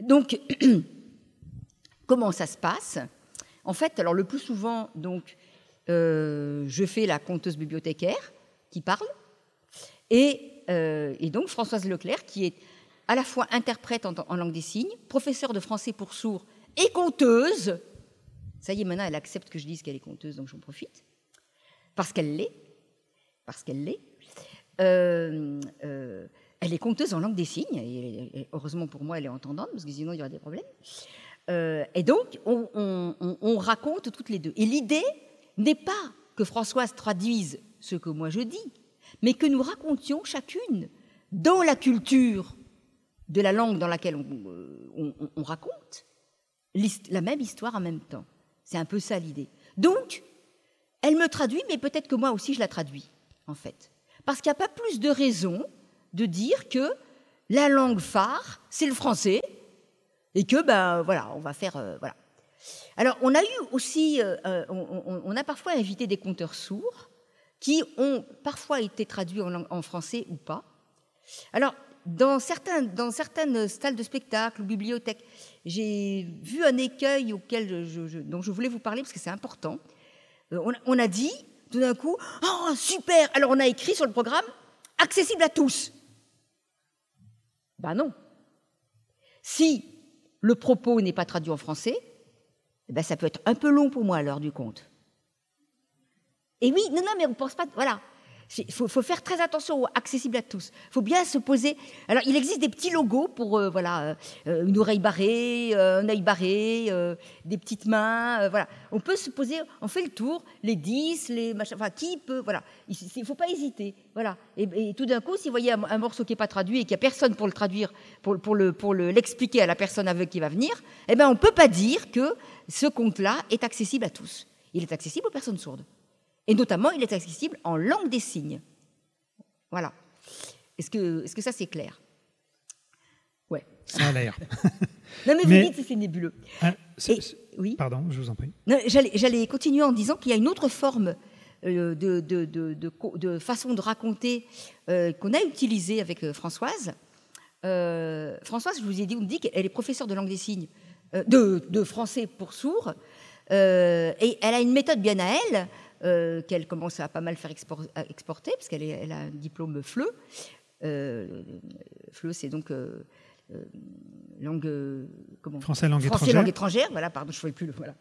Donc, [clears throat] comment ça se passe? En fait, alors le plus souvent, donc, euh, je fais la conteuse bibliothécaire qui parle, et, euh, et, donc Françoise Leclerc, qui est à la fois interprète en, en langue des signes, professeure de français pour sourds et conteuse. Ça y est, maintenant, elle accepte que je dise qu'elle est conteuse, donc j'en profite. Parce qu'elle l'est. Parce qu'elle l'est. Euh, euh, elle est conteuse en langue des signes, et, heureusement pour moi, elle est entendante, parce que sinon, il y aurait des problèmes. Euh, et donc, on, on, on, raconte toutes les deux. Et l'idée n'est pas que Françoise traduise ce que moi je dis, mais que nous racontions chacune dans la culture de la langue dans laquelle on, on raconte la même histoire en même temps. C'est un peu ça l'idée. Donc, elle me traduit, mais peut-être que moi aussi je la traduis, en fait. Parce qu'il n'y a pas plus de raison de dire que la langue phare, c'est le français, et que, ben voilà, on va faire. Euh, voilà. Alors, on a eu aussi, euh, euh, on, a parfois invité des conteurs sourds qui ont parfois été traduits en, français ou pas. Alors, dans, certains, dans certaines salles de spectacle ou bibliothèques, j'ai vu un écueil auquel je, dont je voulais vous parler parce que c'est important. On, a dit tout d'un coup, oh super Alors on a écrit sur le programme, accessible à tous. Ben non. Si le propos n'est pas traduit en français, ben ça peut être un peu long pour moi à l'heure du compte. Et oui, non, non, mais on ne pense pas. Voilà. Il faut, faire très attention, accessible à tous. Il faut bien se poser. Alors, il existe des petits logos pour, euh, voilà, euh, une oreille barrée, euh, un œil barré, euh, des petites mains, euh, voilà. On peut se poser, on fait le tour, les 10, les machins, enfin, qui peut, voilà. Il ne faut pas hésiter, voilà. Et, tout d'un coup, si vous voyez un, morceau qui n'est pas traduit et qu'il n'y a personne pour le traduire, pour, pour le, pour l'expliquer à la personne avec qui va venir, eh ben, on ne peut pas dire que ce conte-là est accessible à tous. Il est accessible aux personnes sourdes. Et notamment, il est accessible en langue des signes. Voilà. Est-ce que, est que ça, c'est clair? Ouais. Ça a l'air. [laughs] non, mais, mais, vous dites que c'est nébuleux. Ah, Et, oui. Pardon, je vous en prie. J'allais continuer en disant qu'il y a une autre forme euh, de, de, de, de, façon de raconter euh, qu'on a utilisée avec euh, Françoise. Euh, Françoise, je vous ai dit, on me dit qu'elle est professeure de langue des signes, euh, de, français pour sourds, et elle a une méthode bien à elle euh, qu'elle commence à pas mal faire expor exporter, parce qu'elle elle a un diplôme FLE. Euh, FLE, c'est donc euh, langue. comment Français langue Français étrangère. langue étrangère, voilà, pardon, je ne plus le. Voilà.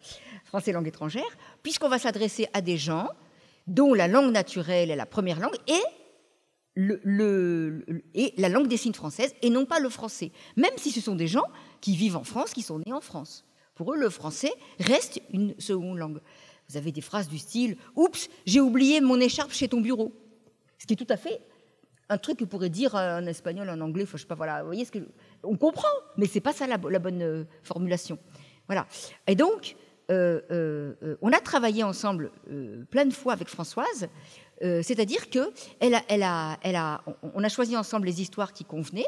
Français langue étrangère, puisqu'on va s'adresser à des gens dont la langue naturelle est la première langue et le, le, et la langue des signes française et non pas le français. Même si ce sont des gens qui vivent en France, qui sont nés en France. Pour eux, le français reste une seconde langue. Vous avez des phrases du style Oups, j'ai oublié mon écharpe chez ton bureau. Ce qui est tout à fait un truc que pourrait dire en espagnol, en anglais, je pas, voilà, vous voyez ce que. On comprend, mais c'est pas ça la, bonne euh, formulation. Voilà. Et donc, euh, euh, on a travaillé ensemble plein de fois avec Françoise, c'est-à-dire que elle a, elle a, elle a, on a choisi ensemble les histoires qui convenaient.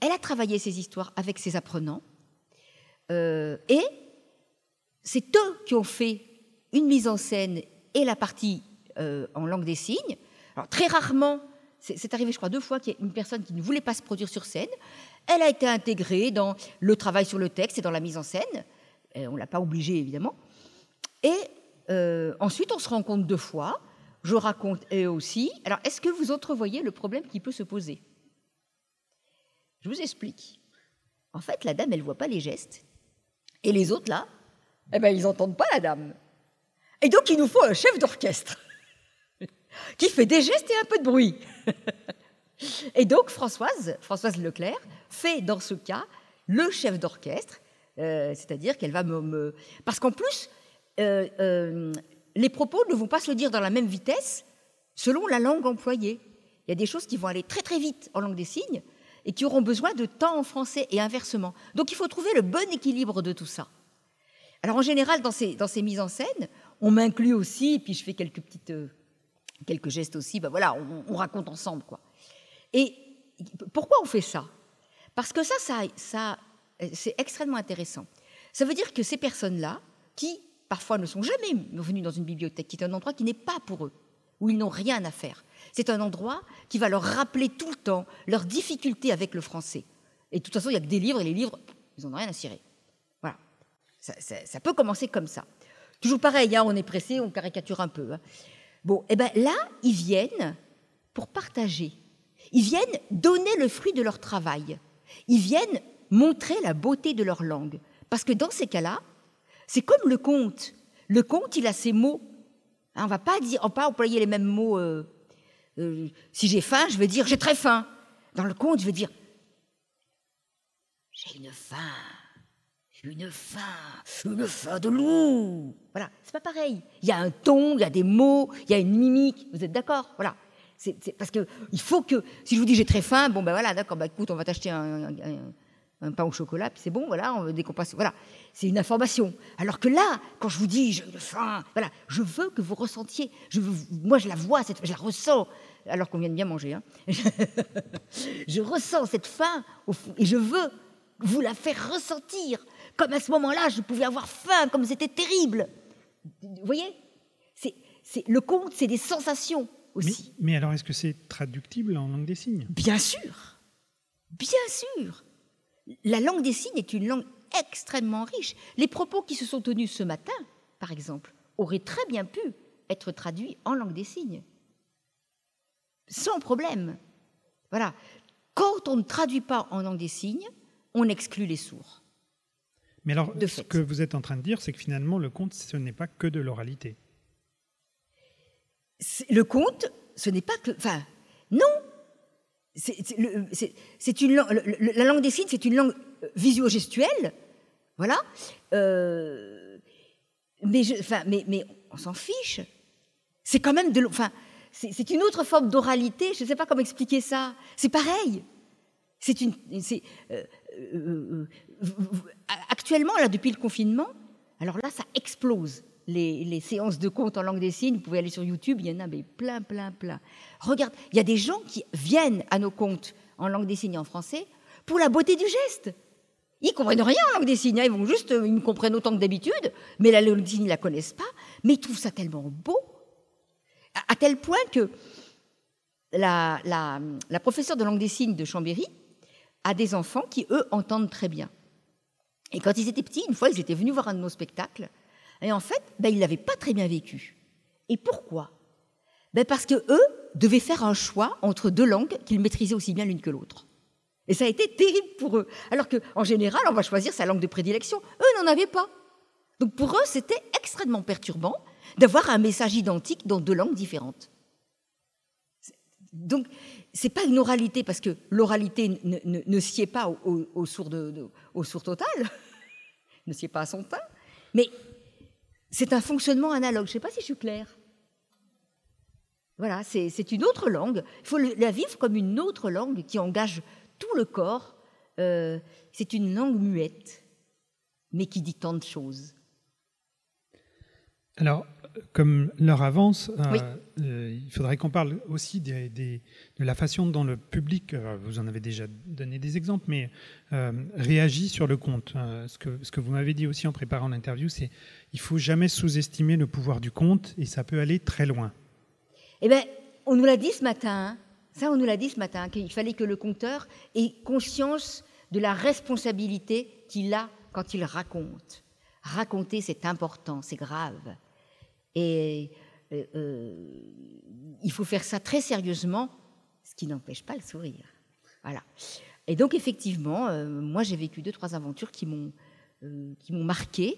Elle a travaillé ces histoires avec ses apprenants, et c'est eux qui ont fait une mise en scène et la partie euh, en langue des signes. Très rarement, c'est arrivé, je crois, deux fois qu'il y a une personne qui ne voulait pas se produire sur scène. Elle a été intégrée dans le travail sur le texte et dans la mise en scène. Et on ne l'a pas obligée, évidemment. Et euh, ensuite, on se rencontre deux fois. Je raconte eux aussi. Alors, est-ce que vous entrevoyez le problème qui peut se poser? Je vous explique. En fait, la dame, elle voit pas les gestes. Et les autres, là, eh ben, ils n'entendent pas la dame. Et donc, il nous faut un chef d'orchestre [laughs] qui fait des gestes et un peu de bruit. [laughs] et donc, Françoise, Françoise Leclerc, fait dans ce cas le chef d'orchestre, euh, c'est-à-dire qu'elle va me, Parce qu'en plus, euh, euh, les propos ne vont pas se dire dans la même vitesse selon la langue employée. Il y a des choses qui vont aller très très vite en langue des signes et qui auront besoin de temps en français et inversement. Donc il faut trouver le bon équilibre de tout ça. Alors en général, dans ces, dans ces mises en scène, on m'inclut aussi, et puis je fais quelques petites, quelques gestes aussi. Ben voilà, on, on, raconte ensemble quoi. Et pourquoi on fait ça? Parce que ça, ça, ça c'est extrêmement intéressant. Ça veut dire que ces personnes-là, qui parfois ne sont jamais venues dans une bibliothèque, qui est un endroit qui n'est pas pour eux, où ils n'ont rien à faire, c'est un endroit qui va leur rappeler tout le temps leurs difficultés avec le français. Et de toute façon, il n'y a que des livres, et les livres, ils n'en ont rien à cirer. Voilà. Ça, peut commencer comme ça. Toujours pareil, hein, on est pressé, on caricature un peu. Hein. Bon, et eh bien là, ils viennent pour partager. Ils viennent donner le fruit de leur travail. Ils viennent montrer la beauté de leur langue. Parce que dans ces cas-là, c'est comme le conte. Le conte, il a ses mots. Hein, on va pas dire, on va pas employer les mêmes mots. Euh, euh, si j'ai faim, je vais dire j'ai très faim. Dans le conte, je vais dire j'ai une faim, une faim, une faim de loup. Voilà, c'est pas pareil. Il y a un ton, il y a des mots, il y a une mimique. Vous êtes d'accord? Voilà. C'est parce que il faut que si je vous dis j'ai très faim, bon ben voilà, d'accord, bah écoute, on va t'acheter un, pain au chocolat, puis c'est bon, voilà, on, dès qu'on passe, voilà, c'est une information. Alors que là, quand je vous dis, j'ai faim, voilà, je veux que vous ressentiez, je moi je la vois, cette, je la ressens, alors qu'on vient de bien manger, hein. [laughs] je ressens cette faim, et je veux vous la faire ressentir, comme à ce moment-là, je pouvais avoir faim, comme c'était terrible. Vous voyez? C'est, Le conte, c'est des sensations aussi. Mais, mais alors, est-ce que c'est traductible en langue des signes? Bien sûr, bien sûr. La langue des signes est une langue extrêmement riche. Les propos qui se sont tenus ce matin, par exemple, auraient très bien pu être traduits en langue des signes. Sans problème. Voilà. Quand on ne traduit pas en langue des signes, on exclut les sourds. Mais alors, ce que vous êtes en train de dire, c'est que finalement, le conte, ce n'est pas que de l'oralité. Le conte, ce n'est pas que. Enfin, non, c'est une la langue des signes, c'est une langue euh, visuo-gestuelle, voilà. Euh, mais, enfin, mais, mais, on s'en fiche. C'est quand même de, enfin, c'est une autre forme d'oralité. Je ne sais pas comment expliquer ça. C'est pareil. C'est une, euh, actuellement là, depuis le confinement, alors là, ça explose les, séances de contes en langue des signes, vous pouvez aller sur YouTube, il y en a mais plein, plein, plein. Regarde, il y a des gens qui viennent à nos contes en langue des signes en français pour la beauté du geste. Ils comprennent rien en langue des signes, hein. ils vont juste, ils me comprennent autant que d'habitude, mais la langue des signes, ils la connaissent pas, mais ils trouvent ça tellement beau, à, tel point que la, la professeure de langue des signes de Chambéry a des enfants qui, eux, entendent très bien. Et quand ils étaient petits, une fois, ils étaient venus voir un de nos spectacles, et en fait, ben, ils l'avaient pas très bien vécu. Et pourquoi? Ben, Parce que eux devaient faire un choix entre deux langues qu'ils maîtrisaient aussi bien l'une que l'autre. Et ça a été terrible pour eux. Alors qu'en général, on va choisir sa langue de prédilection. Eux n'en avaient pas. Donc pour eux, c'était extrêmement perturbant d'avoir un message identique dans deux langues différentes. Donc, c'est pas une oralité, parce que l'oralité ne, ne, sied pas au, sourd, total, [laughs] ne sied pas à son teint, mais c'est un fonctionnement analogue. Je ne sais pas si je suis claire. Voilà, c'est une autre langue. Il faut la vivre comme une autre langue qui engage tout le corps. Euh, c'est une langue muette, mais qui dit tant de choses. Alors, comme l'heure avance, euh, euh, il faudrait qu'on parle aussi de la façon dont le public, euh, vous en avez déjà donné des exemples, mais réagit sur le conte. ce, que, ce que vous m'avez dit aussi en préparant l'interview, c'est il faut jamais sous-estimer le pouvoir du conte et ça peut aller très loin. Eh bien, on nous l'a dit ce matin, ça on nous l'a dit ce matin, qu'il fallait que le conteur ait conscience de la responsabilité qu'il a quand il raconte. Raconter, c'est important, c'est grave. Et euh, euh, il faut faire ça très sérieusement, ce qui n'empêche pas le sourire. Voilà. Et donc, effectivement, euh, moi, j'ai vécu deux, trois aventures qui m'ont euh, qui m'ont marqué.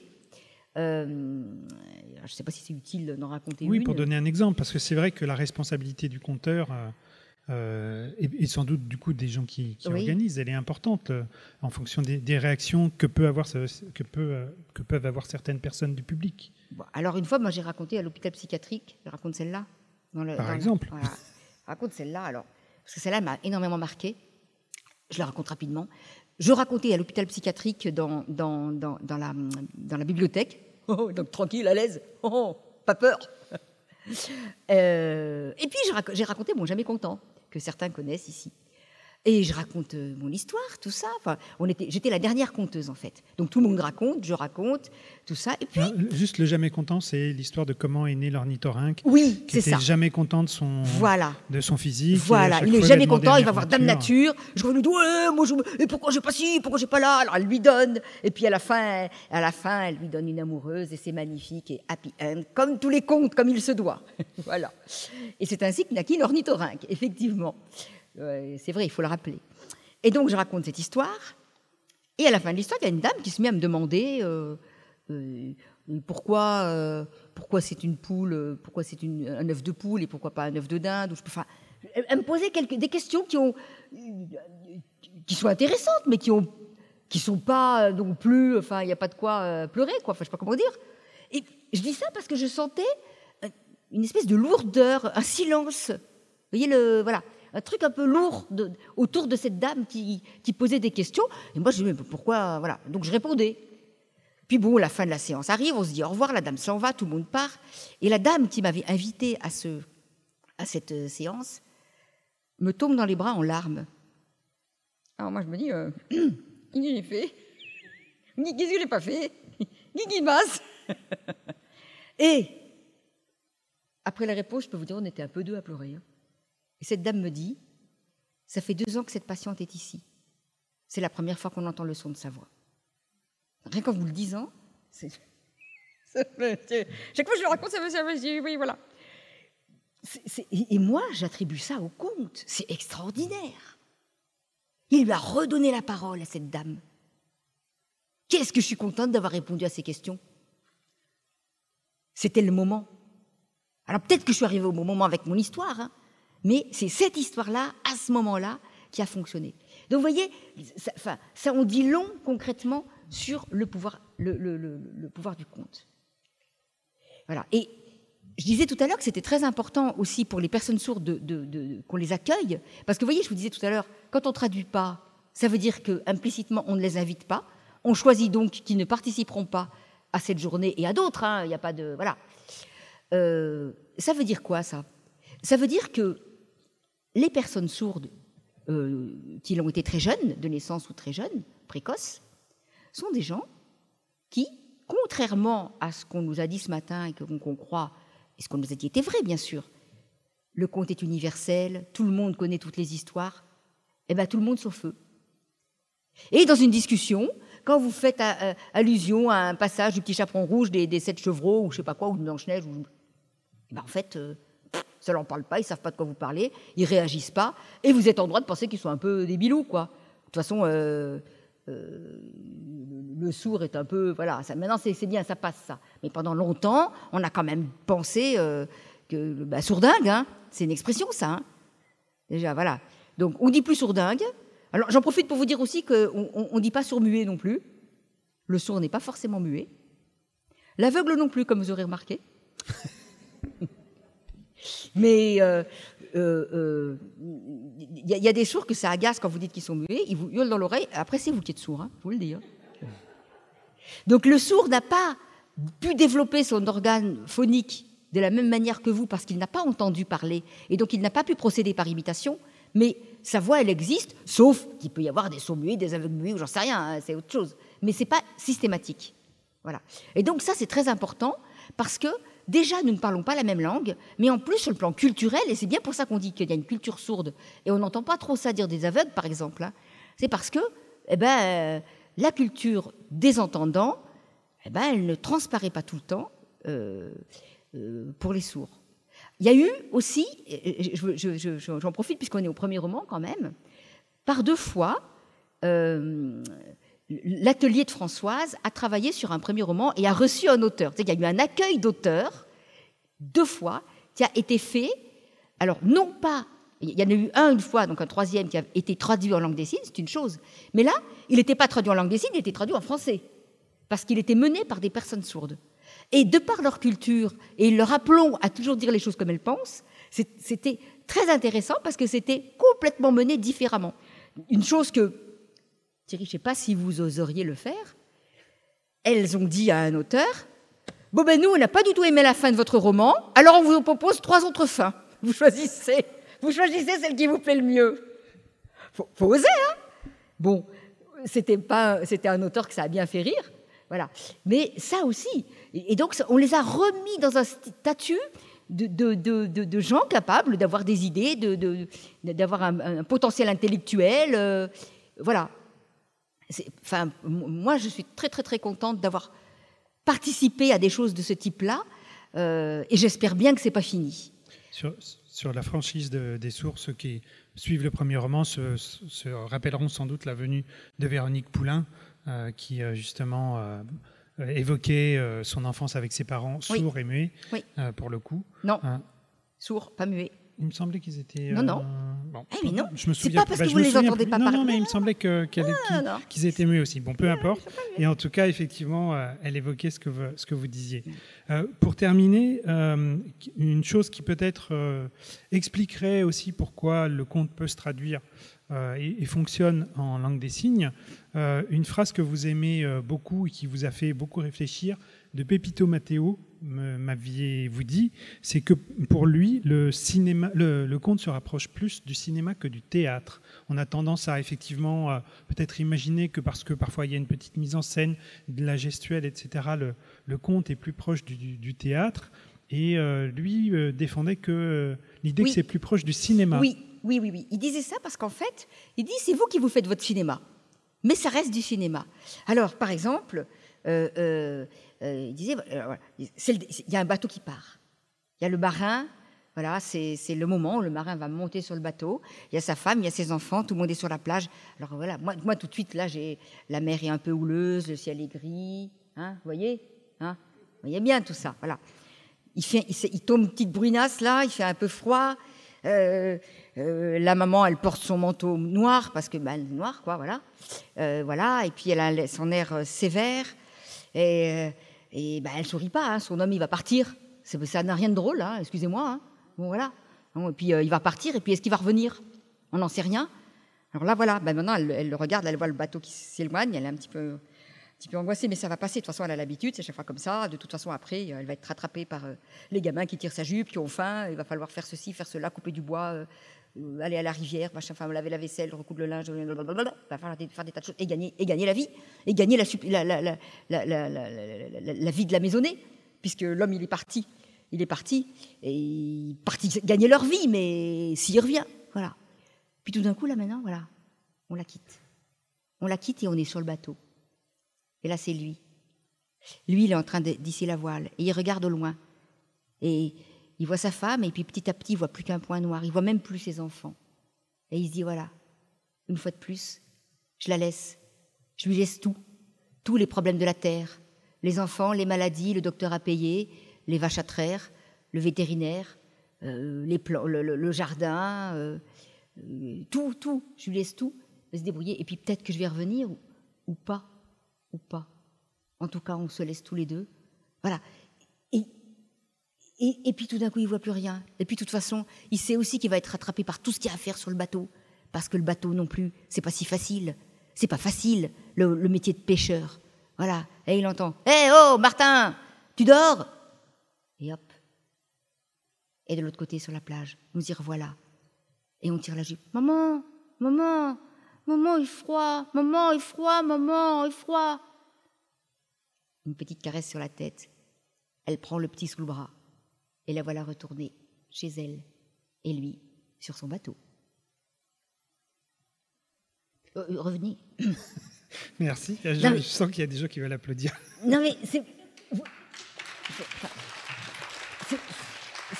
Euh, je ne sais pas si c'est utile d'en raconter oui, une. Oui, pour donner un exemple, parce que c'est vrai que la responsabilité du conteur euh, et, sans doute du coup des gens qui, qui organisent, elle est importante en fonction des, des, réactions que, peut avoir, que, peut, que peuvent avoir certaines personnes du public. Bon, alors une fois, moi j'ai raconté à l'hôpital psychiatrique, je raconte celle-là. Par exemple. voilà. Je raconte celle-là alors, parce que celle-là m'a énormément marqué. Je la raconte rapidement. Je racontais à l'hôpital psychiatrique dans, dans, dans, dans, la, dans la bibliothèque. [laughs] Oh, donc tranquille, à l'aise. [laughs] Oh, pas peur. Euh, et puis j'ai raconté Bon Jamais Content, que certains connaissent ici. Et je raconte euh, mon histoire, tout ça. Enfin, on était, j'étais la dernière conteuse en fait. Donc tout le monde raconte, je raconte, tout ça. Et puis juste le jamais content, c'est l'histoire de comment est né l'ornithorynque. Oui, c'est ça. jamais content de son, voilà. de son physique. Voilà, il est jamais content. Il va voir Dame Nature. Je lui dis ouais, moi je, et pourquoi j'ai pas ci, pourquoi j'ai pas là? Alors elle lui donne. Et puis à la fin, à la fin, elle lui donne une amoureuse et c'est magnifique et happy end, comme tous les contes, comme il se doit. [laughs] voilà. Et c'est ainsi que naquit l'ornithorynque, effectivement c'est vrai, il faut le rappeler. Et donc, je raconte cette histoire. Et à la fin de l'histoire, il y a une dame qui se met à me demander euh, euh, pourquoi, euh, pourquoi c'est une poule, pourquoi c'est un œuf de poule et pourquoi pas un œuf de dinde. Enfin, elle me posait quelques, des questions qui, ont, qui sont intéressantes, mais qui qui sont pas non plus, enfin, il n'y a pas de quoi pleurer, quoi. Enfin, je sais pas comment dire. Et je dis ça parce que je sentais une espèce de lourdeur, un silence. Vous voyez le, voilà un truc un peu lourd autour de cette dame qui, posait des questions. Et moi, je me dis, mais pourquoi Voilà. Donc, je répondais. Puis bon, la fin de la séance arrive, on se dit au revoir, la dame s'en va, tout le monde part. Et la dame qui m'avait invité à, ce, à cette euh, séance me tombe dans les bras en larmes. Alors moi, je me dis, euh, [clears throat] qu'est-ce que j'ai fait? Qu'est-ce que j'ai pas fait? Qu'est-ce qui passe? Et après la réponse, je peux vous dire, on était un peu deux à pleurer. Hein. Et cette dame me dit, ça fait deux ans que cette patiente est ici. C'est la première fois qu'on entend le son de sa voix. Rien qu'en vous le disant, c'est... [laughs] Chaque fois que je le raconte, ça me dit, oui, voilà. Et moi, j'attribue ça au conte. C'est extraordinaire. Il lui a redonné la parole à cette dame. Qu'est-ce que je suis contente d'avoir répondu à ces questions C'était le moment. Alors peut-être que je suis arrivée au bon moment avec mon histoire, hein, mais c'est cette histoire-là, à ce moment-là, qui a fonctionné. Donc vous voyez, ça, enfin, ça on dit long concrètement sur le pouvoir, le, pouvoir du conte. Voilà. Et je disais tout à l'heure que c'était très important aussi pour les personnes sourdes de, qu'on les accueille, parce que vous voyez, je vous disais tout à l'heure, quand on traduit pas, ça veut dire que implicitement on ne les invite pas. On choisit donc qu'ils ne participeront pas à cette journée et à d'autres. Hein, il n'y a pas de voilà. Euh, ça veut dire quoi ça? Ça veut dire que les personnes sourdes euh, qui ont été très jeunes, de naissance ou très jeunes, précoces, sont des gens qui, contrairement à ce qu'on nous a dit ce matin et qu'on croit, et ce qu'on nous a dit était vrai, bien sûr, le conte est universel, tout le monde connaît toutes les histoires, et eh bien tout le monde sauf eux. Et dans une discussion, quand vous faites euh, euh, allusion à un passage du petit chaperon rouge des, sept chevreaux, ou je sais pas quoi, ou de Blanche-Neige, eh ben, en fait, ça leur parle pas, ils savent pas de quoi vous parlez, ils réagissent pas, et vous êtes en droit de penser qu'ils sont un peu des bilous, quoi. De toute façon, euh, euh, le sourd est un peu, voilà. Maintenant, c'est bien, ça passe ça. Mais pendant longtemps, on a quand même pensé euh, que bah, sourdingue, hein, c'est une expression, ça. Hein. Déjà, voilà. Donc, on dit plus sourdingue. Alors, j'en profite pour vous dire aussi qu'on ne dit pas sourd-muet non plus. Le sourd n'est pas forcément muet. L'aveugle non plus, comme vous aurez remarqué. [laughs] Mais il euh, euh, euh, y, a des sourds que ça agace quand vous dites qu'ils sont muets, ils vous hurlent dans l'oreille. Après, c'est vous qui êtes sourd, hein, je vous le dis. Donc le sourd n'a pas pu développer son organe phonique de la même manière que vous parce qu'il n'a pas entendu parler et donc il n'a pas pu procéder par imitation, mais sa voix, elle existe, sauf qu'il peut y avoir des sourds muets, des aveugles muets, ou j'en sais rien, hein, c'est autre chose. Mais c'est pas systématique. Voilà. Et donc ça, c'est très important parce que déjà, nous ne parlons pas la même langue, mais en plus, sur le plan culturel, et c'est bien pour ça qu'on dit qu'il y a une culture sourde, et on n'entend pas trop ça dire des aveugles, par exemple, hein, c'est parce que eh ben, euh, la culture des entendants, eh ben, elle ne transparaît pas tout le temps euh, euh, pour les sourds. Il y a eu aussi, j'en profite puisqu'on est au premier roman quand même, par deux fois, l'atelier de Françoise a travaillé sur un premier roman et a reçu un auteur. Il y a eu un accueil d'auteur deux fois qui a été fait. Alors, non pas, il y en a eu un une fois, donc un troisième qui a été traduit en langue des signes, c'est une chose. Mais là, il n'était pas traduit en langue des signes, il était traduit en français. Parce qu'il était mené par des personnes sourdes. Et de par leur culture et leur aplomb à toujours dire les choses comme elles pensent, c'était très intéressant parce que c'était complètement mené différemment. Une chose que, Thierry, je ne sais pas si vous oseriez le faire, elles ont dit à un auteur, bon ben nous, on n'a pas du tout aimé la fin de votre roman, alors on vous propose trois autres fins. Vous choisissez, vous choisissez celle qui vous plaît le mieux. Faut, faut oser, hein Bon, c'était pas, c'était un auteur que ça a bien fait rire, voilà. Mais ça aussi, et donc on les a remis dans un statut de, de, gens capables d'avoir des idées, d'avoir un, potentiel intellectuel. Euh, voilà. Enfin, moi, je suis très, très, très contente d'avoir participé à des choses de ce type-là, euh, et j'espère bien que c'est pas fini. Sur, la franchise des sources qui suivent le premier roman se, rappelleront sans doute la venue de Véronique Poulain, euh, qui justement euh, évoquer euh, son enfance avec ses parents sourds et muets, pour le coup. Non, sourds, pas muets. Il me semblait qu'ils étaient. Non, non. Bon, mais non. Je me souviens. C'est pas parce bah, que vous les entendez pas parler. Non, mais il me semblait ah, qu'ils étaient muets aussi. Bon, peu importe. Et en tout cas, effectivement, elle évoquait ce que vous, ce que vous disiez. pour terminer, une chose qui peut-être expliquerait aussi pourquoi le conte peut se traduire euh, et, fonctionne en langue des signes. Euh, une phrase que vous aimez euh, beaucoup et qui vous a fait beaucoup réfléchir, de Pepito Matteo, m'aviez-vous dit, c'est que pour lui, le, cinéma, le, conte se rapproche plus du cinéma que du théâtre. On a tendance à effectivement peut-être imaginer que parce que parfois il y a une petite mise en scène, de la gestuelle, etc., le, le conte est plus proche du, théâtre. Et lui défendait que l'idée que c'est plus proche du cinéma. Oui, oui, oui, oui. Il disait ça parce qu'en fait, il dit c'est vous qui vous faites votre cinéma, mais ça reste du cinéma. Alors, par exemple, euh, euh, euh, il disait il y a un bateau qui part. Il y a le marin. Voilà, c'est le moment où le marin va monter sur le bateau. Il y a sa femme, il y a ses enfants, tout le monde est sur la plage. Alors voilà, moi, tout de suite, là, j'ai la mer est un peu houleuse, le ciel est gris. Hein, vous voyez hein Vous voyez bien tout ça. Voilà. Il, tombe une petite brunasse là, il fait un peu froid. Euh, euh, la maman, elle porte son manteau noir parce que est noire, quoi, voilà. Euh, voilà. Et puis elle a son air euh, sévère et, et bah, elle sourit pas. Hein. Son homme, il va partir. Ça n'a rien de drôle, hein, excusez-moi. Hein. Bon, voilà. et puis il va partir. Et puis est-ce qu'il va revenir? On n'en sait rien. Alors là, voilà. Bah, maintenant, elle, le regarde, elle voit le bateau qui s'éloigne. Elle est un petit peu petit peu angoissée, mais ça va passer. De toute façon, elle a l'habitude, c'est chaque fois comme ça. De toute façon, après, elle va être rattrapée par les gamins qui tirent sa jupe, qui ont faim. Il va falloir faire ceci, faire cela, couper du bois, euh, aller à la rivière, machin, enfin, laver la vaisselle, recoudre le linge, faire des, faire des tas de choses, et gagner, et gagner la vie, et gagner la vie de la maisonnée, puisque l'homme, il est parti. Il est parti, et il est parti gagner leur vie, mais s'il revient, voilà. Puis tout d'un coup, là maintenant, voilà, on la quitte. On la quitte et on est sur le bateau. Et là, c'est lui. Lui, il est en train d'hisser la voile, et il regarde au loin. Et il voit sa femme et puis petit à petit, il voit plus qu'un point noir. Il voit même plus ses enfants. Et il se dit voilà, une fois de plus, je la laisse. Je lui laisse tout, tous les problèmes de la terre, les enfants, les maladies, le docteur à payer, les vaches à traire, le vétérinaire, euh, les le, jardin, euh, euh, tout, tout. Je lui laisse tout. se débrouiller. Et puis peut-être que je vais revenir ou pas, ou pas. En tout cas, on se laisse tous les deux. Voilà. Et, puis tout d'un coup, il voit plus rien. Et puis de toute façon, il sait aussi qu'il va être rattrapé par tout ce qu'il y a à faire sur le bateau. Parce que le bateau non plus, c'est pas si facile. C'est pas facile, le, métier de pêcheur. Voilà. Et il entend Hé, oh, Martin, tu dors? Et hop. Et de l'autre côté, sur la plage, nous y revoilà. Et on tire la jupe. Maman, maman, maman, il froid, maman, il froid, maman, il froid. Une petite caresse sur la tête. Elle prend le petit sous le bras et la voilà retournée chez elle, et lui sur son bateau. Euh, euh, revenez. [coughs] Merci. Je, sens qu'il y a des gens qui veulent applaudir. [laughs] Non, mais c'est.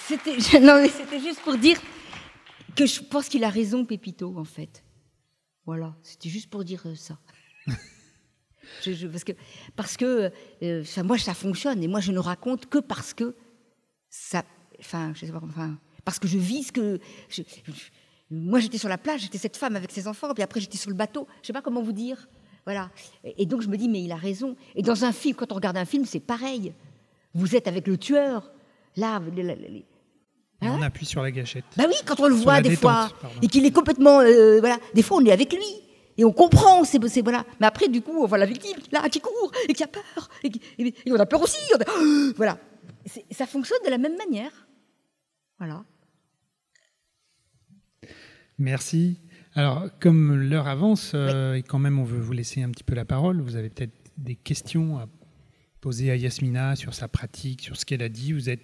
C'était, non, mais c'était juste pour dire que je pense qu'il a raison, Pépito, en fait. Voilà, c'était juste pour dire ça. [laughs] parce que, parce que ça, moi, ça fonctionne et moi, je ne raconte que parce que ça. Enfin, je sais pas, enfin, parce que je vis ce que. moi, j'étais sur la plage, j'étais cette femme avec ses enfants, puis après, j'étais sur le bateau. Je sais pas comment vous dire. Voilà. Et donc, je me dis, mais il a raison. Et dans un film, quand on regarde un film, c'est pareil. Vous êtes avec le tueur. Là, on hein appuie sur la gâchette. Bah oui, quand on le voit des fois, et qu'il est complètement, euh, voilà, des fois on est avec lui et on comprend, c'est voilà. Mais après, du coup, on voit la victime là qui court et qui a peur et, on a peur aussi. [gasps] voilà, ça fonctionne de la même manière. Voilà. Merci. Alors, comme l'heure avance euh, et quand même on veut vous laisser un petit peu la parole, vous avez peut-être des questions à poser à Yasmina sur sa pratique, sur ce qu'elle a dit. Vous êtes,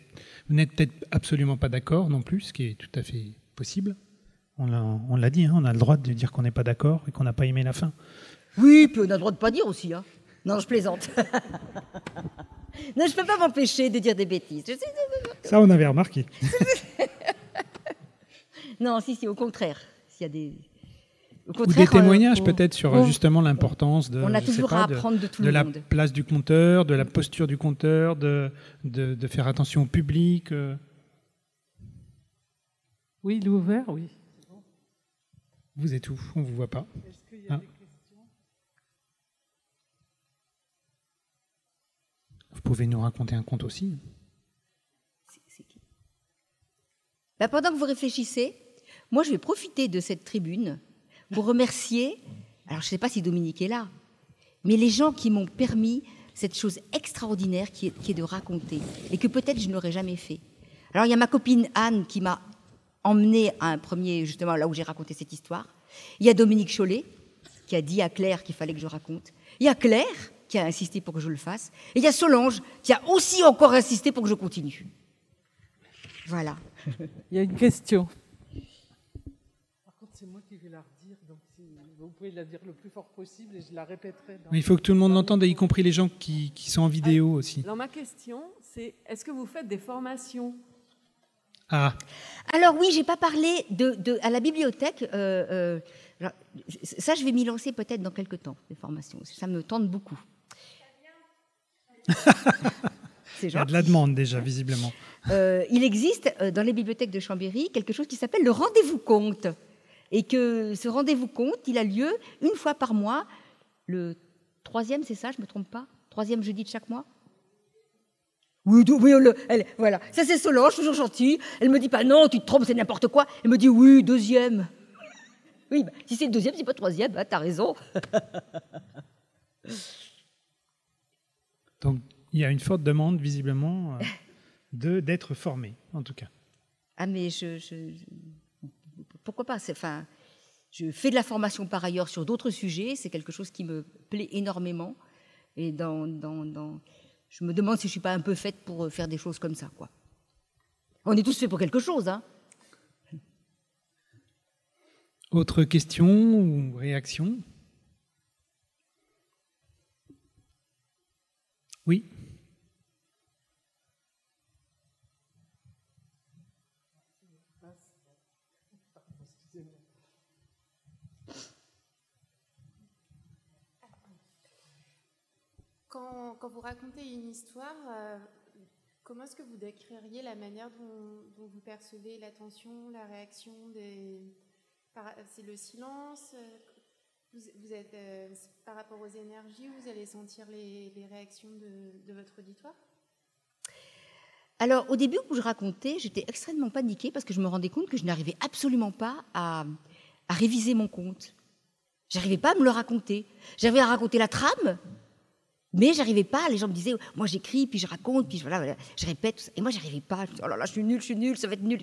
vous n'êtes peut-être absolument pas d'accord non plus, ce qui est tout à fait possible. On l'a dit, hein, on a le droit de dire qu'on n'est pas d'accord et qu'on n'a pas aimé la fin. Oui, puis on a le droit de pas dire aussi. Hein. Non, je plaisante. [laughs] [laughs] non, je peux pas m'empêcher de dire des bêtises. Ça, on avait remarqué. [laughs] non, si, si, au contraire. S'il y a des ou des témoignages peut-être sur justement l'importance de, on a toujours à apprendre de, tout le la place du compteur, de la posture du compteur, de, de faire attention au public. Euh. Oui, il est ouvert, oui. Vous êtes où? On ne vous voit pas. Ah. Vous pouvez nous raconter un conte aussi. Bah, pendant que vous réfléchissez, moi je vais profiter de cette tribune pour remercier, alors je ne sais pas si Dominique est là, mais les gens qui m'ont permis cette chose extraordinaire qui est, de raconter et que peut-être je n'aurais jamais fait. Alors il y a ma copine Anne qui m'a emmené à un premier, justement là où j'ai raconté cette histoire. Il y a Dominique Chollet qui a dit à Claire qu'il fallait que je raconte. Il y a Claire qui a insisté pour que je le fasse. Et il y a Solange qui a aussi encore insisté pour que je continue. Voilà. [laughs] Il y a une question. Par contre, c'est moi qui vais la vous pouvez la dire le plus fort possible et je la répéterai. il faut que tout le monde l'entende, y compris les gens qui, sont en vidéo aussi. Alors ma question, c'est est-ce que vous faites des formations? Ah. Alors oui, j'ai pas parlé de, à la bibliothèque. Euh, euh, ça, je vais m'y lancer peut-être dans quelques temps, des formations. Ça me tente beaucoup. [laughs] il y a de la demande déjà, visiblement. Euh, il existe dans les bibliothèques de Chambéry quelque chose qui s'appelle le rendez-vous compte et que ce rendez-vous compte, il a lieu une fois par mois, le troisième, c'est ça, je ne me trompe pas? Troisième jeudi de chaque mois? Oui, oui elle, voilà. Ça, c'est Solange, toujours gentille. Elle me dit pas non, tu te trompes, c'est n'importe quoi. Elle me dit oui, deuxième. Oui, bah, si c'est le deuxième, c'est pas le troisième, bah, t'as raison. [laughs] Donc, il y a une forte demande, visiblement, euh, de d'être formé, en tout cas. Ah, mais je pourquoi pas? Enfin, Je fais de la formation par ailleurs sur d'autres sujets, c'est quelque chose qui me plaît énormément. Et dans, dans, je me demande si je ne suis pas un peu faite pour faire des choses comme ça. Quoi. On est tous faits pour quelque chose. Hein Autre question ou réaction? Oui. Quand, vous racontez une histoire, euh, comment est-ce que vous décririez la manière dont, vous percevez l'attention, la réaction des... C'est le silence vous, êtes, euh, Par rapport aux énergies, vous allez sentir les, réactions de, votre auditoire? Alors, au début où je racontais, j'étais extrêmement paniquée parce que je me rendais compte que je n'arrivais absolument pas à, réviser mon conte. J'arrivais pas à me le raconter. J'arrivais à raconter la trame, mais j'arrivais pas, les gens me disaient, moi j'écris, puis je raconte, puis voilà, je répète, et moi j'arrivais pas, je me oh là là, je suis nul, je suis nul, ça va être nul.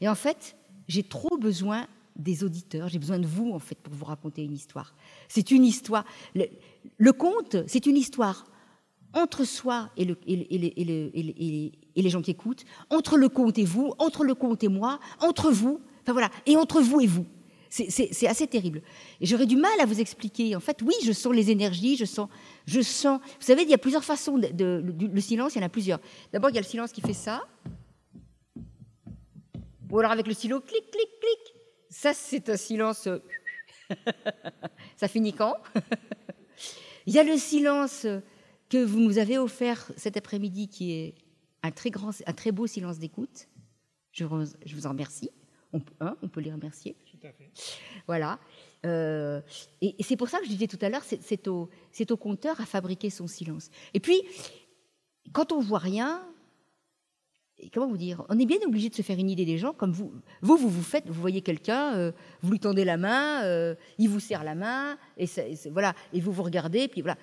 Et en fait, j'ai trop besoin des auditeurs, j'ai besoin de vous en fait pour vous raconter une histoire. C'est une histoire, le, conte, c'est une histoire entre soi et, le, et, et, et, les gens qui écoutent, entre le conte et vous, entre le conte et moi, entre vous, enfin voilà, et entre vous et vous. C'est assez terrible. J'aurais du mal à vous expliquer. En fait, oui, je sens les énergies, je sens, je sens. Vous savez, il y a plusieurs façons de, le silence. Il y en a plusieurs. D'abord, il y a le silence qui fait ça, ou alors avec le stylo, clic, clic, clic. Ça, c'est un silence. Euh, [laughs] Ça finit quand? Il y a le silence que vous nous avez offert cet après-midi, qui est un très, grand, un très beau silence d'écoute. Je, je, vous en remercie. On, hein, on peut les remercier. Tout à fait. Voilà. Euh, et, c'est pour ça que je disais tout à l'heure, c'est au, au compteur à fabriquer son silence. Et puis, quand on voit rien, comment vous dire On est bien obligé de se faire une idée des gens, comme vous. Vous, vous, vous faites, vous voyez quelqu'un, euh, vous lui tendez la main, euh, il vous serre la main, et, voilà, et vous vous regardez, puis voilà.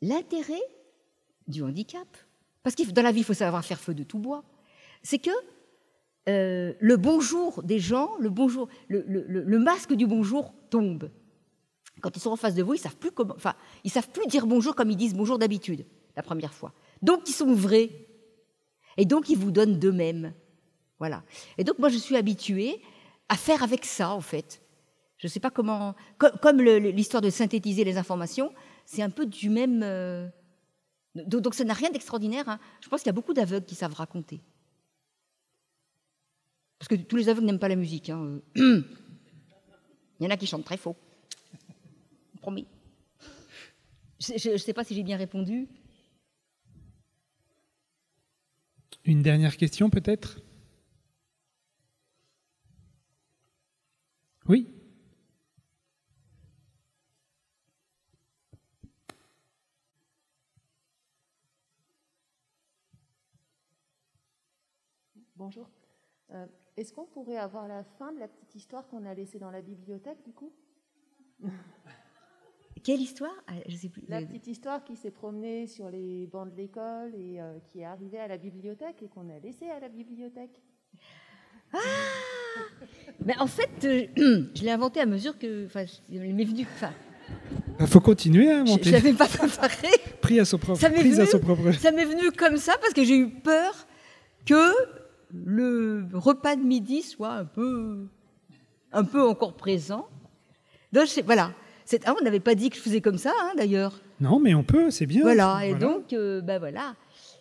L'intérêt du handicap, parce que dans la vie, il faut savoir faire feu de tout bois, c'est que euh, le bonjour des gens, le bonjour, le, masque du bonjour tombe. Quand ils sont en face de vous, ils savent ils savent plus dire bonjour comme ils disent bonjour d'habitude la première fois. Donc ils sont vrais, et donc ils vous donnent d'eux-mêmes. Voilà. Et donc moi je suis habituée à faire avec ça en fait. Je ne sais pas comment, comme, l'histoire de synthétiser les informations, c'est un peu du même. Euh, donc, ça n'a rien d'extraordinaire. Hein. Je pense qu'il y a beaucoup d'aveugles qui savent raconter. Parce que tous les aveugles n'aiment pas la musique. Hein. [clears throat] Il y en a qui chantent très faux. Promis. Je ne sais pas si j'ai bien répondu. Une dernière question peut-être? Oui? Bonjour. Euh, est-ce qu'on pourrait avoir la fin de la petite histoire qu'on a laissée dans la bibliothèque, du coup? Quelle histoire? Ah, Je sais plus. La petite histoire qui s'est promenée sur les bancs de l'école et euh, qui est arrivée à la bibliothèque et qu'on a laissée à la bibliothèque. Ah Mais en fait, euh, [clears throat] je l'ai inventée à mesure que. Enfin, il m'est venu. Enfin, il faut continuer à inventer. Je ne l'avais pas préparé. Pris à son propre. Ça m'est venu, venu comme ça parce que j'ai eu peur que le repas de midi soit un peu, un peu encore présent. Donc, voilà. Ah, on n'avait pas dit que je faisais comme ça, hein, d'ailleurs. Non, mais on peut, c'est bien. Voilà, et donc, euh, ben voilà.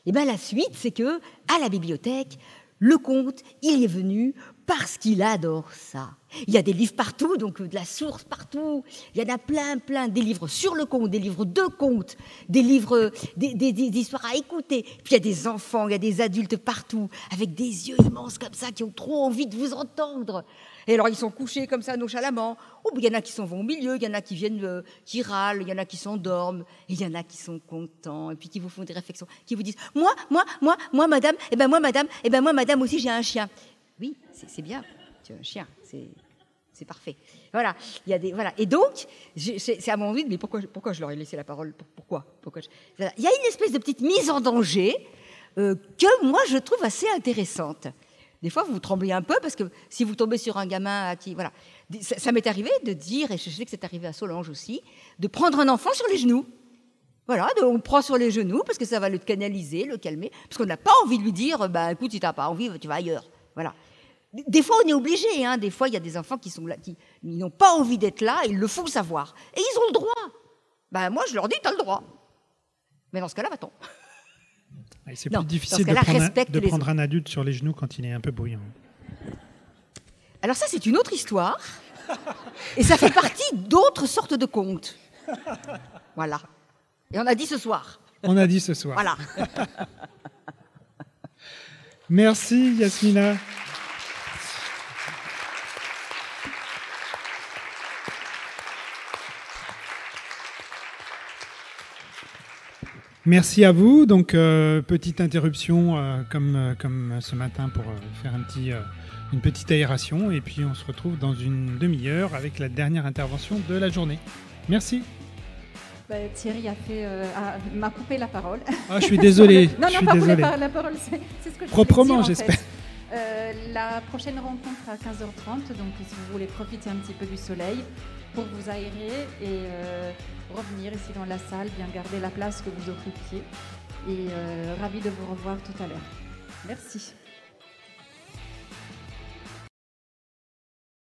Et ben la suite, c'est que à la bibliothèque, le comte, il est venu parce qu'il adore ça. Il y a des livres partout, donc de la source partout. Il y en a plein, plein. Des livres sur le conte, des livres de contes, des livres, des, des, des, histoires à écouter. Puis il y a des enfants, il y a des adultes partout, avec des yeux immenses comme ça, qui ont trop envie de vous entendre. Et alors ils sont couchés comme ça nonchalamment. Oh, il y en a qui s'en vont au milieu, il y en a qui viennent, euh, qui râlent, il y en a qui s'endorment, il y en a qui sont contents, et puis qui vous font des réflexions, qui vous disent Moi, moi, moi, moi, madame, et eh ben moi, madame, et eh ben moi, madame aussi, j'ai un chien. Oui, c'est bien, tu as un chien, c'est parfait. Voilà, il y a des voilà. Et donc, c'est à mon avis, mais pourquoi, pourquoi je leur ai laissé la parole? Pourquoi, pourquoi Il y a une espèce de petite mise en danger euh, que moi je trouve assez intéressante. Des fois, vous tremblez un peu parce que si vous tombez sur un gamin à qui. Voilà. Ça, m'est arrivé de dire, et je sais que c'est arrivé à Solange aussi, de prendre un enfant sur les genoux. Voilà, on le prend sur les genoux parce que ça va le canaliser, le calmer, parce qu'on n'a pas envie de lui dire, bah, écoute, si tu n'as pas envie, tu vas ailleurs. Voilà. Des fois, on est obligé. Hein. Des fois, il y a des enfants qui sont là, n'ont pas envie d'être là, ils le font savoir. Et ils ont le droit. Ben, moi, je leur dis, tu as le droit. Mais dans ce cas-là, va-t'en. C'est plus difficile de, prendre, un, de prendre un adulte sur les genoux quand il est un peu bruyant. Alors ça, c'est une autre histoire. Et ça fait partie d'autres sortes de contes. Voilà. Et on a dit ce soir. On a dit ce soir. Voilà. Merci Yasmina. Merci à vous. Donc, euh, petite interruption euh, comme, euh, comme ce matin pour faire un petit, une petite aération. Et puis, on se retrouve dans une demi-heure avec la dernière intervention de la journée. Merci. Bah, Thierry a fait, m'a coupé la parole. Ah, je suis désolé. [laughs] non, non, pas désolé. la parole, c'est ce que je Proprement, j'espère. la prochaine rencontre à 15h30, donc si vous voulez profiter un petit peu du soleil pour vous aérer et revenir ici dans la salle, bien garder la place que vous occupiez. Et euh, ravi de vous revoir tout à l'heure. Merci.